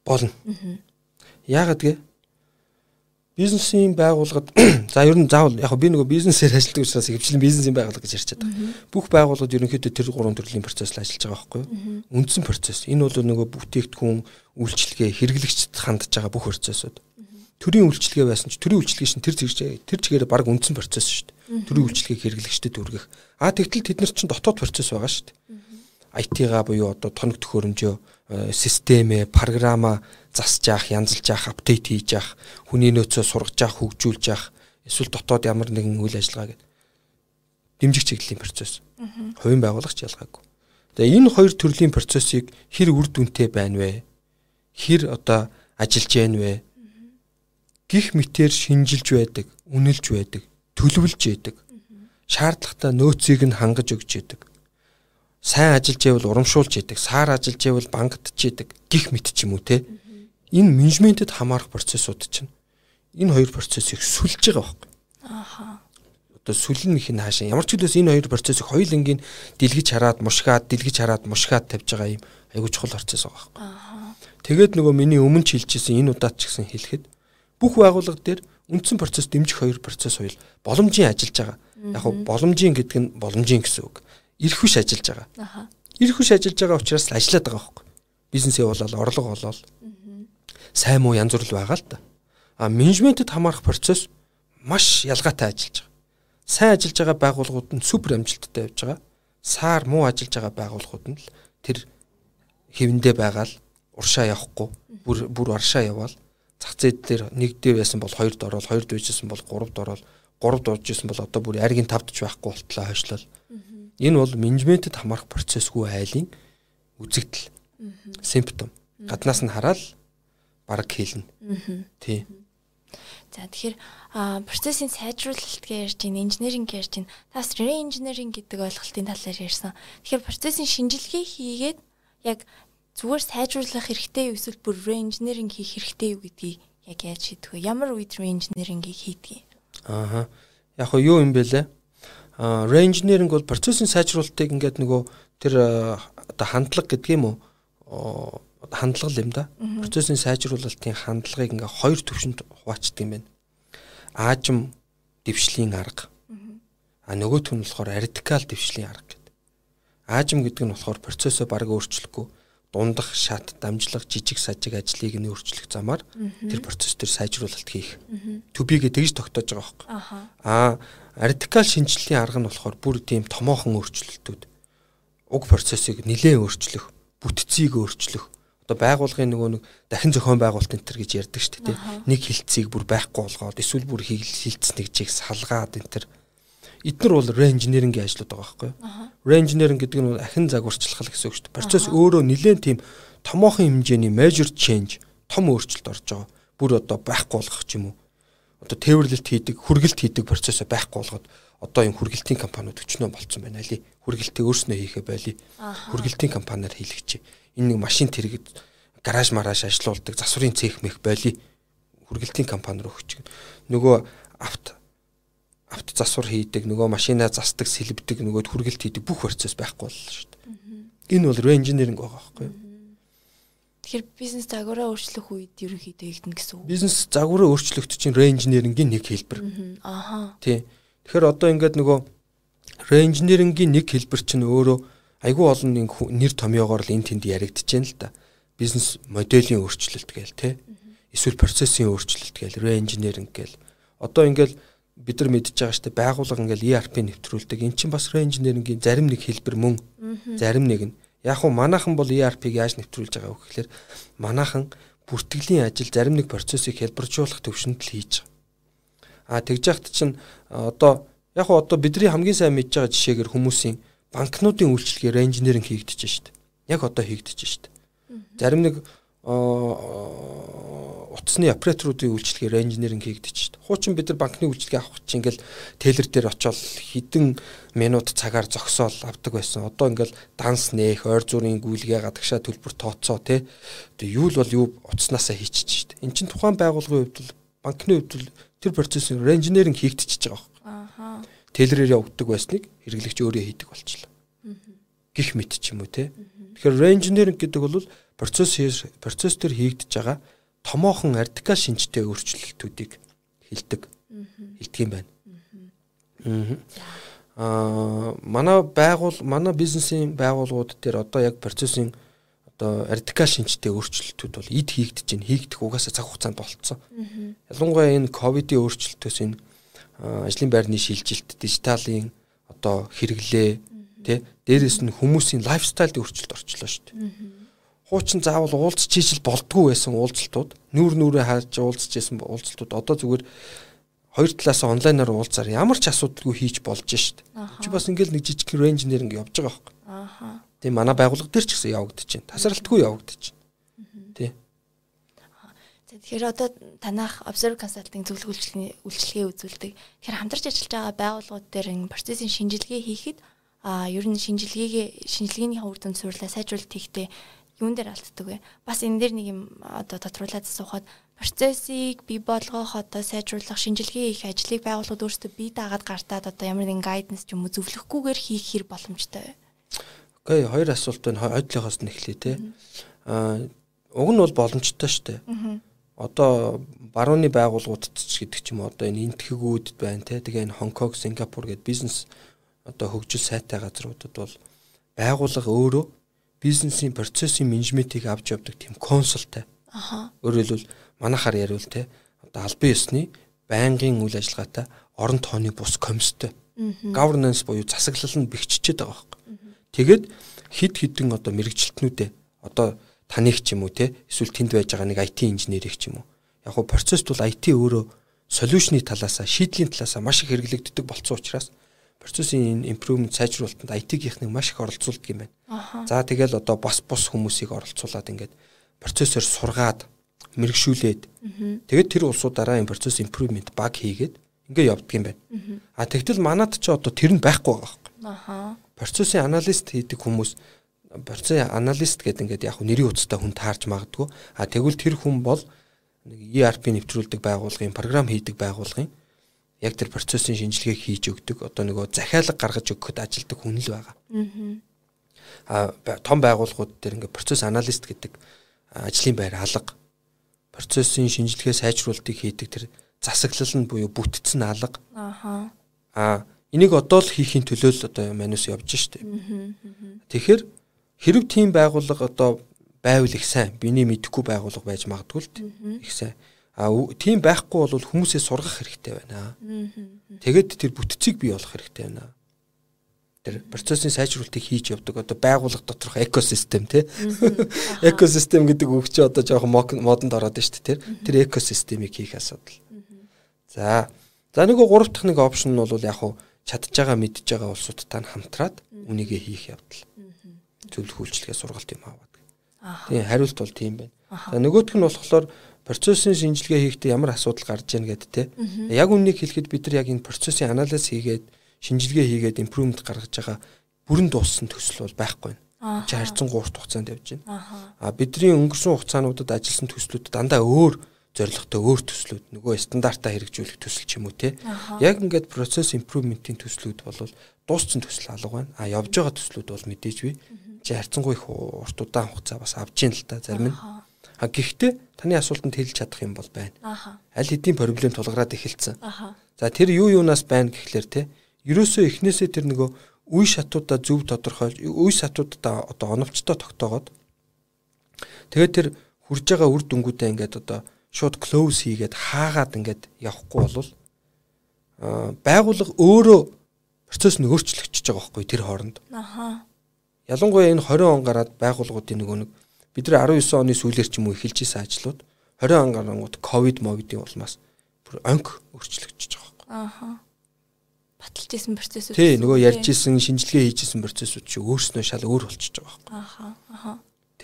Болно. Яагаад гэ? Бизнесийн байгууллагад за ер нь заавал яг би нөгөө бизнесээр ажилладаг учраас хөвчлэн бизнесийн байгууллага гэж ярьчаад байгаа. Бүх байгууллагууд ерөнхийдөө тэр гурван төрлийн процессыг ажиллаж байгаа байхгүй юу? Үндсэн процесс. Энэ бол нөгөө бүтээгдэхүүн үйлчилгээ хэрэглэгчд хандж байгаа бүх процессууд. Төрийн үйлчилгээ байсан ч төрийн үйлчилгээ шин тэр зэрэг тэр чигээр баг үндсэн процесс шүү дээ төрийн үйлчлэгийг хэрэглэгчдэд хүргэх. А тэгтэл тэд нар чинь дотоод процесс байгаа шүү дээ. IT-га буюу одоо тоног төхөөрөмжөө э, системээ, програма засж явах, янзалж явах, апдейт хийж явах, хүний нөөцөө сургаж явах, хөгжүүлж явах, эсвэл дотоод ямар нэгэн үйл ажиллагаа гэдэг дэмжих чиглэлийн процесс. Хувийн байгуулагч ялгаагүй. Тэгээ энэ хоёр төрлийн процессыг хэр үр дүнтэй байна вэ? Хэр одоо ажиллаж байна вэ? Гих мэтэр шинжилж байдаг, үнэлж байдаг төлөвлөж яадаг. Шаардлагатай нөөцийг нь хангаж өгч яадаг. Сайн ажиллаж байвал урамшуулж яадаг, саар ажиллаж байвал бангадж яадаг гих мэт ч юм уу те. Энэ менежментэд хамаарах процессууд чинь энэ хоёр процессыг сүлж байгаа байхгүй. Ааха. Одоо сүлэн их нь хаашаа ямар ч хэлээс энэ хоёр процессыг хоёулангийн дэлгэж хараад мушгаад дэлгэж хараад мушгаад тавьж байгаа юм айгуу чухал процесс байгаа байхгүй. Тэгээд нөгөө миний өмнө хэлжсэн энэ удаад ч гэсэн хэлэхэд бүх байгууллага дээр үндсэн процесс дэмжих хоёр процесс хоёул боломжийн ажиллаж байгаа. Яг нь боломжийн гэдэг нь боломжийн гэсэн үг. Ирэх биш ажиллаж байгаа. Ирэх биш ажиллаж байгаа учраас ажиллаад байгаа байхгүй. Бизнес явуулаад орлого олоод сайн муу янз бүр байгаа л да. А менежментэд хамаарах процесс маш ялгаатай ажиллаж байгаа. Сайн ажиллаж байгаа байгууллагууд нь супер амжилттай явж байгаа. Саар муу ажиллаж байгаа байгууллагууд нь л тэр хэвэндээ байгаа л уршаа явахгүй бүр бүр аршаа яваал зах зээл дээр нэгдээ байсан бол хоёрд ороод хоёрд байжсэн бол гуравд ороод гуравд орж исэн бол одоо бүр аргийн тавд ч байхгүй болтлоо хойшлол. Энэ бол менежментэд хамаарах процессгүй айлын үзэгдэл. Симптом. Гаднаас нь хараад баг хэлнэ. Тий. За тэгэхээр процессын сайжруулалт гэж ярьж байна, инженеринг гэж ярьж байна. Тас re-engineering гэдэг ойлголтын талаар ярьсан. Тэгэхээр процессын шинжилгээ хийгээд яг зүгээр сайжруулах хэрэгтэй юу эсвэл бүр re-engineering хийх хэрэгтэй юу гэдгийг яг яаж шийдэх вэ? Ямар үед re-engineering-ийг хийдэг юм? Аа. Яг хөө юу юм бэ лээ? Аа, re-engineering бол процессын сайжруулалтыг ингээд нөгөө тэр оо хандлага гэдэг юм уу? хандлага юм да. Процессын сайжруулалтын хандлагыг ингээ хоёр төвшөнд хуваачдаг юм байна. аажим дэвшлийн арга. А нөгөөх нь болохоор радикал дэвшлийн арга гэдэг. Аажим гэдэг нь болохоор процессоо баг өөрчлөхгүй дундах шат дамжлах жижиг сажиг ажлыг нь өөрчлөх замаар тэр процесс төр сайжруулалт хийх. Төбигээ тэгж тогтоож байгаа байхгүй. Аа радикал шинжилгээний арга нь болохоор бүр тийм томоохон өөрчлөлтүүд уг процессыг нэлээд өөрчлөх, бүтцийг өөрчлөх. Одоо байгуулгын нөгөө нэг дахин зохион байгуулалт энэ төр гэж ярьдаг шүү дээ. Нэг хилцгийг бүр байхгүй болгоод эсвэл бүр хилцсэн нэгжийг салгаад энэ төр эдгээр бол рейнжнерингийн ажлууд байгаа байхгүй юу? Рейнжнеринг гэдэг нь ахин загварчлах гэсэн үг шүү дээ. Процесс өөрөө нэлээд тийм томоохон хэмжээний major change, том өөрчлөлт орж байгаа. Бүр одоо байхгүй болгох юм уу. Одоо тээвэрлэлт хийдэг, хүргэлт хийдэг процессоо байхгүй болгоод одоо энэ хүргэлтийн компаниуд өчнөө болцсон байна лий. Хүргэлтээ өөрснөө хийхэ байли. Хүргэлтийн компаниар хийлгэж. Энэ нэг машин тэрэг гараж мараш ажилуулдаг засварын цех мэх байли. Хүргэлтийн компани руу өгч. Нөгөө авт авто засвар хийдэг, нөгөө машинаа застдаг, сэлбдэг, нөгөөд хүргэлт хийдэг бүх процесс байхгүй боллоо шүү дээ. Энэ бол рейнжинеринг байгаа байхгүй юу? Тэгэхээр бизнес загвараа өөрчлөх үед ерөнхийдөө хийгдэн гэсэн үг. Бизнес загвараа өөрчлөхт чинь рейнжинерингийн нэг хэлбэр. Ааха. Тий. Тэгэхээр одоо ингээд нөгөө рейнжинерингийн нэг хэлбэр чинь өөрөө айгүй олон нэр томьёогоор л энэ тэнд яригдчихээн л да. Бизнес моделийн өөрчлөлт гээл те. Эсвэл процессын өөрчлөлт гээл рейнжинеринг гээл. Одоо ингээд бид нар мэдж байгаа штэ байгууллага ингээл ERP нэвтрүүлдэг. Эн чинь бас рейнжнерингийн зарим нэг хэлбэр мөн зарим нэг нь. Яг уу манайхан бол ERP-г яаж нэвтрүүлж байгаа вэ гэхээр манайхан бүртгэлийн ажил зарим нэг процессыг хэлбэржүүлэх төвшөнд л хийж байгаа. А тэгж яхад чинь одоо яг уу одоо бидний хамгийн сайн мэдж байгаа жишээгээр хүмүүсийн банкнуудын үйлчлэгээ рейнжнеринг хийгдэж штэ. Яг одоо хийгдэж штэ. Зарим нэг утасны операторуудын үйлчлэгээр инженеринг хийгдэж шít. Хуучин бид нар банкны үйлчлэгээ авах чинь ингээл тейлер дээр очиод хідэн минут цагаар зогсоол авдаг байсан. Одоо ингээл данс нээх, ойр зүрийн гүйлгээ гадагшаа төлбөр тооцоо тий. Тэгээ юу л бол юу утаснасаа хийчих шít. Эн чинь тухайн байгууллагын хувьд банкны хувьд тэр процессын инженеринг хийгдчихэж байгаа байхгүй. Ааха. Тейлерээр явагддаг байсныг хэрэглэгч өөрөө хийдэг болчихлоо. Гих мэт ч юм уу тий. Тэгэхээр инженеринг гэдэг бол процесс процесс төр хийгдэж байгаа томоохон радикал шинжтэй өөрчлөлтүүдийг хилдэг. Хилдэг юм байна. Аа манай байгуул манай бизнесийн байгууллагууд дээр одоо яг процессын одоо радикал шинжтэй өөрчлөлтүүд бол эд хийгдэж байна. Хийгдэх угаасаа цаг хугацаанд болцсон. Ялангуяа энэ ковидын өөрчлөлтөөс энэ ажлын байрны шилжилт, дижиталын одоо хэрэглээ тий дээрэс нь хүмүүсийн лайфстайлд өөрчлөлт орчлоо шүү дээ хуучин заавал уулзч чийжл болдгоо байсан уулзалтууд нүүр нүрээ хааж уулзч байсан уулзалтууд одоо зүгээр хоёр талаас онлайнаар уулзаар ямар ч асуудалгүй хийж болж шít. Чи бас ингээл нэг жижиг рейнж нэр ингээ явж байгаа байхгүй. Ааха. Тийм манай байгууллага дээр ч гэсэн явагдаж байна. Тасралтгүй явагдаж байна. Тий. Тэгэхээр одоо танах Observe Consulting зөвлөх үйлчлэгийн үйлчлэгээ үзүүлдэг. Тэгэхээр хамтарч ажиллаж байгаа байгууллагууд дээр энэ процессын шинжилгээ хийхэд а ер нь шинжилгээгээ шинжилгээний үр дүнд суйрлаа сайжруулалт хийхдээ юун дээр алддаг вэ? Бас энэ дээр нэг юм одоо тодруулаад асуухад процессыг бий болгох одоо сайжруулах шинжилгээ их ажлыг байгууллагууд өөрсдөө бие даагаад гартаад одоо ямар нэгэн гайднес ч юм уу зөвлөхгүйгээр хийх хэр боломжтой вэ? Окей, хоёр асуулт байна. Хойдлохоос нь эхлэе те. Аа уг нь бол боломжтой шүү дээ. Одоо барууны байгууллагуудад ч гэдэг ч юм одоо энэ энтхэгүүд байна те. Тэгээ энэ Хонконг, Сингапур гэдэг бизнес одоо хөгжил сайтай газруудад бол байгууллага өөрөө бизнесийн процессын менежментийг авч явдаг тийм консултай. Аха. Өөрөөр хэлбэл манахаар яривал те одоо албан ёсны байнгын үйл ажиллагаатай орон тооны бус комисстэй. Governance буюу засаглал нь бэхжижээд байгаа байхгүй. Тэгээд хид хідэн одоо мэрэгчлэтнүүдээ одоо таныг ч юм уу те эсвэл тэнд байж байгаа нэг IT инженерийг ч юм уу. Яг го процесс бол IT өөрөө солиушны талаасаа шийдлийн талаасаа маш их хэрэглэгддэг болсон учраас процессын импрувмент сайжруулалтанд IT-гийнхнийг маш их оролцуулдаг юм байна. За тэгэл одоо бас бус хүмүүсийг оролцуулаад ингээд процессор сургаад мэрэгшүүлээд тэгээд тэр улсуудаараа энэ процесс импрувмент баг хийгээд ингээд явдаг юм байна. А тэгтэл манад ч одоо тэр нь байхгүй байгаа байхгүй. Аха. Процессын аналист хийдэг хүмүүс процессын аналист гэдэг ингээд яг нэрийн утастай хүн таарч магадгүй. А тэгвэл тэр хүн бол нэг ERP нэвтрүүлдэг байгууллагын програм хийдэг байгууллагын яг тэр процессын шинжилгээг хийж өгдөг одоо нөгөө захиалга гаргаж өгөхөд ажилдаг хүн л байгаа. Аа том байгууллагууд дээр ингээ процесс аналист гэдэг ажлын байр алга процессын шинжилгээ сайжруулалтыг хийдэг тэр засаглал нь буюу бүтцэн алга. Аха. Аа энийг одоо л хийхин төлөө л одоо манус явж штэ. Тэгэхээр хэрэг тийм байгууллага одоо байвал их сайн. Биний мэдэхгүй байгууллага байж магадгүй л их сайн. Тийм байхгүй бол хүмүүсээ сургах хэрэгтэй байна. Тэгээд тэр бүтцийг бий болгох хэрэгтэй байна. Тэр процессын сайжруулалтыг хийж явдаг одоо байгууллага доторх экосистем тий экосистем гэдэг үг чи одоо жоохон модонд ороод байна шүү дээ тэр экосистемийг хийх асуудал. За за нөгөө гурав дахь нэг опшн нь бол яг хуу чадж байгаа мэдж байгаа улсуудтай хамтраад үнийгээ хийх явдал. Зөвлөх үйлчлэгээ сургалт юм аваад. Тийм хариулт бол тийм байна за нөгөөх нь болохоор процессын шинжилгээ хийхдээ ямар асуудал гарч ийн гэдэг те яг үннийг хэлэхэд бид нар яг энэ процессын анализ хийгээд шинжилгээ хийгээд импрувмент гаргаж байгаа бүрэн дууссан төсөл бол байхгүй байна. Чи харьцан гуурт хугацаанд явж байна. А бидний өнгөрсөн хугацаануудад ажилласан төслүүд дандаа өөр зорилготой өөр төслүүд нөгөө стандартаа хэрэгжүүлэх төсөл ч юм уу те. Яг ингээд процесс импрувментийн төслүүд бол дууссан төсөл алга байна. А явж байгаа төслүүд бол мэдээж бий. Чи харьцангуй их урт удаан хугацаа бас авж ийн л та зарим нь. А гэхдээ таны асуултанд хэлж чадах юм бол байна. Аль хэдийн проблем тулгараад эхэлсэн. За тэр юу юунаас байна гэхлээр те ерөөсөө эхнээсээ тэр нөгөө үе шатуудаа зөв тодорхойлж үе шатуудаа одоо оновчтой тогтоогоод тэгээд тэр хурж байгаа үр дүнгуудаа ингээд одоо шууд close хийгээд хаагаад ингээд явахгүй болвол байгууллага өөрөө процесс нь өөрчлөгдөж байгаа байхгүй тэр хооронд. Аха. Ялангуяа энэ 20 он гараад байгууллагуудын нөгөө нэг бид нар 19 оны сүүлээр ч юм уу эхэлж исэн ажлууд 20 он гарангууд ковид мовидын улмаас бүр онк өөрчлөгдөж байгаа байхгүй. Аха баталж исэн процессүүд. Тий, нөгөө ярьж исэн, шинжилгээ хийж исэн процессүүд чи өөрснөө шал өөр болчихж байгаа байхгүй. Аха, аха.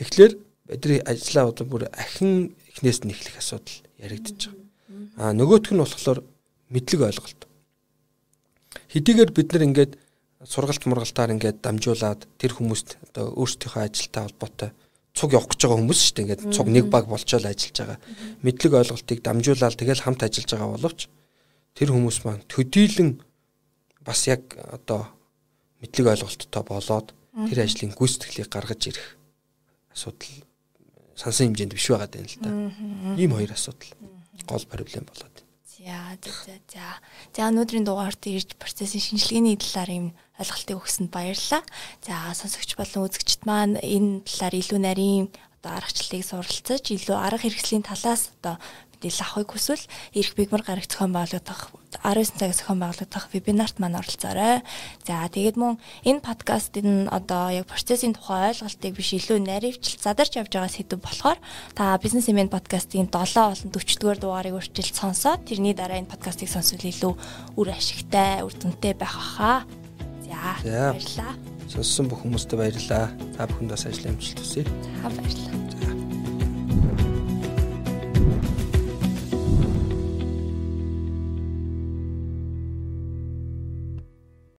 Тэгэхээр бидний ажлаа одоо бүр ахин эхнээс нь эхлэх асуудал яригдчих байгаа. Аа нөгөөх нь болохоор мэдлэг ойлголт. Хэдийгээр бид нар ингээд сургалт мургалтаар ингээд дамжуулаад тэр хүмүүст одоо өөрсдийнхөө ажилтай холбоотой цуг явах гэж байгаа хүмүүс шүү дээ. Ингээд цуг нэг баг болчоод ажиллаж байгаа. Мэдлэг ойлголтыг дамжуулаад тэгэл хамт ажиллаж байгаа боловч тэр хүмүүс маань төдийлөн бас яг одоо мэдлэг ойлголттой болоод тэр ажлын гүйцэтгэлийг гаргаж ирэх асуудал сансан хэмжээнд биш байгаа юм л да. Ийм хоёр асуудал гол проблем болоод байна. За за за. Өнөөдрийн дугаарт ирж процессын шинжилгээний талаар юм ойлголтыг өгсөнд баярлалаа. За сонсогч болон үзэгчд маань энэ талаар илүү нарийн одоо аргачлалыг суралцаж илүү арга хэрэгслийн талаас одоо мэдээлэл авахыг хүсвэл эрх бигмар гарагт зохион байгуулагдах 19 цагаас зохион байгуулагдах вебинарт маань оролцоорой. За тэгээд мөн энэ подкастын одоо яг процессын тухай ойлголтыг биш илүү наривчл задарч явж байгаа сэдв болохоор та бизнес имэн подкастын 7 болон 40-р дугаарыг үржилж сонсоод тэрний дараа энэ подкастыг сонсвол илүү үр ашигтай, үр дүнтэй байх хаа. За баярлалаа. Сонссон бүх хүмүүстээ баярлалаа. Та бүхэнд бас ажил амжилт хүсье. За баярлалаа. За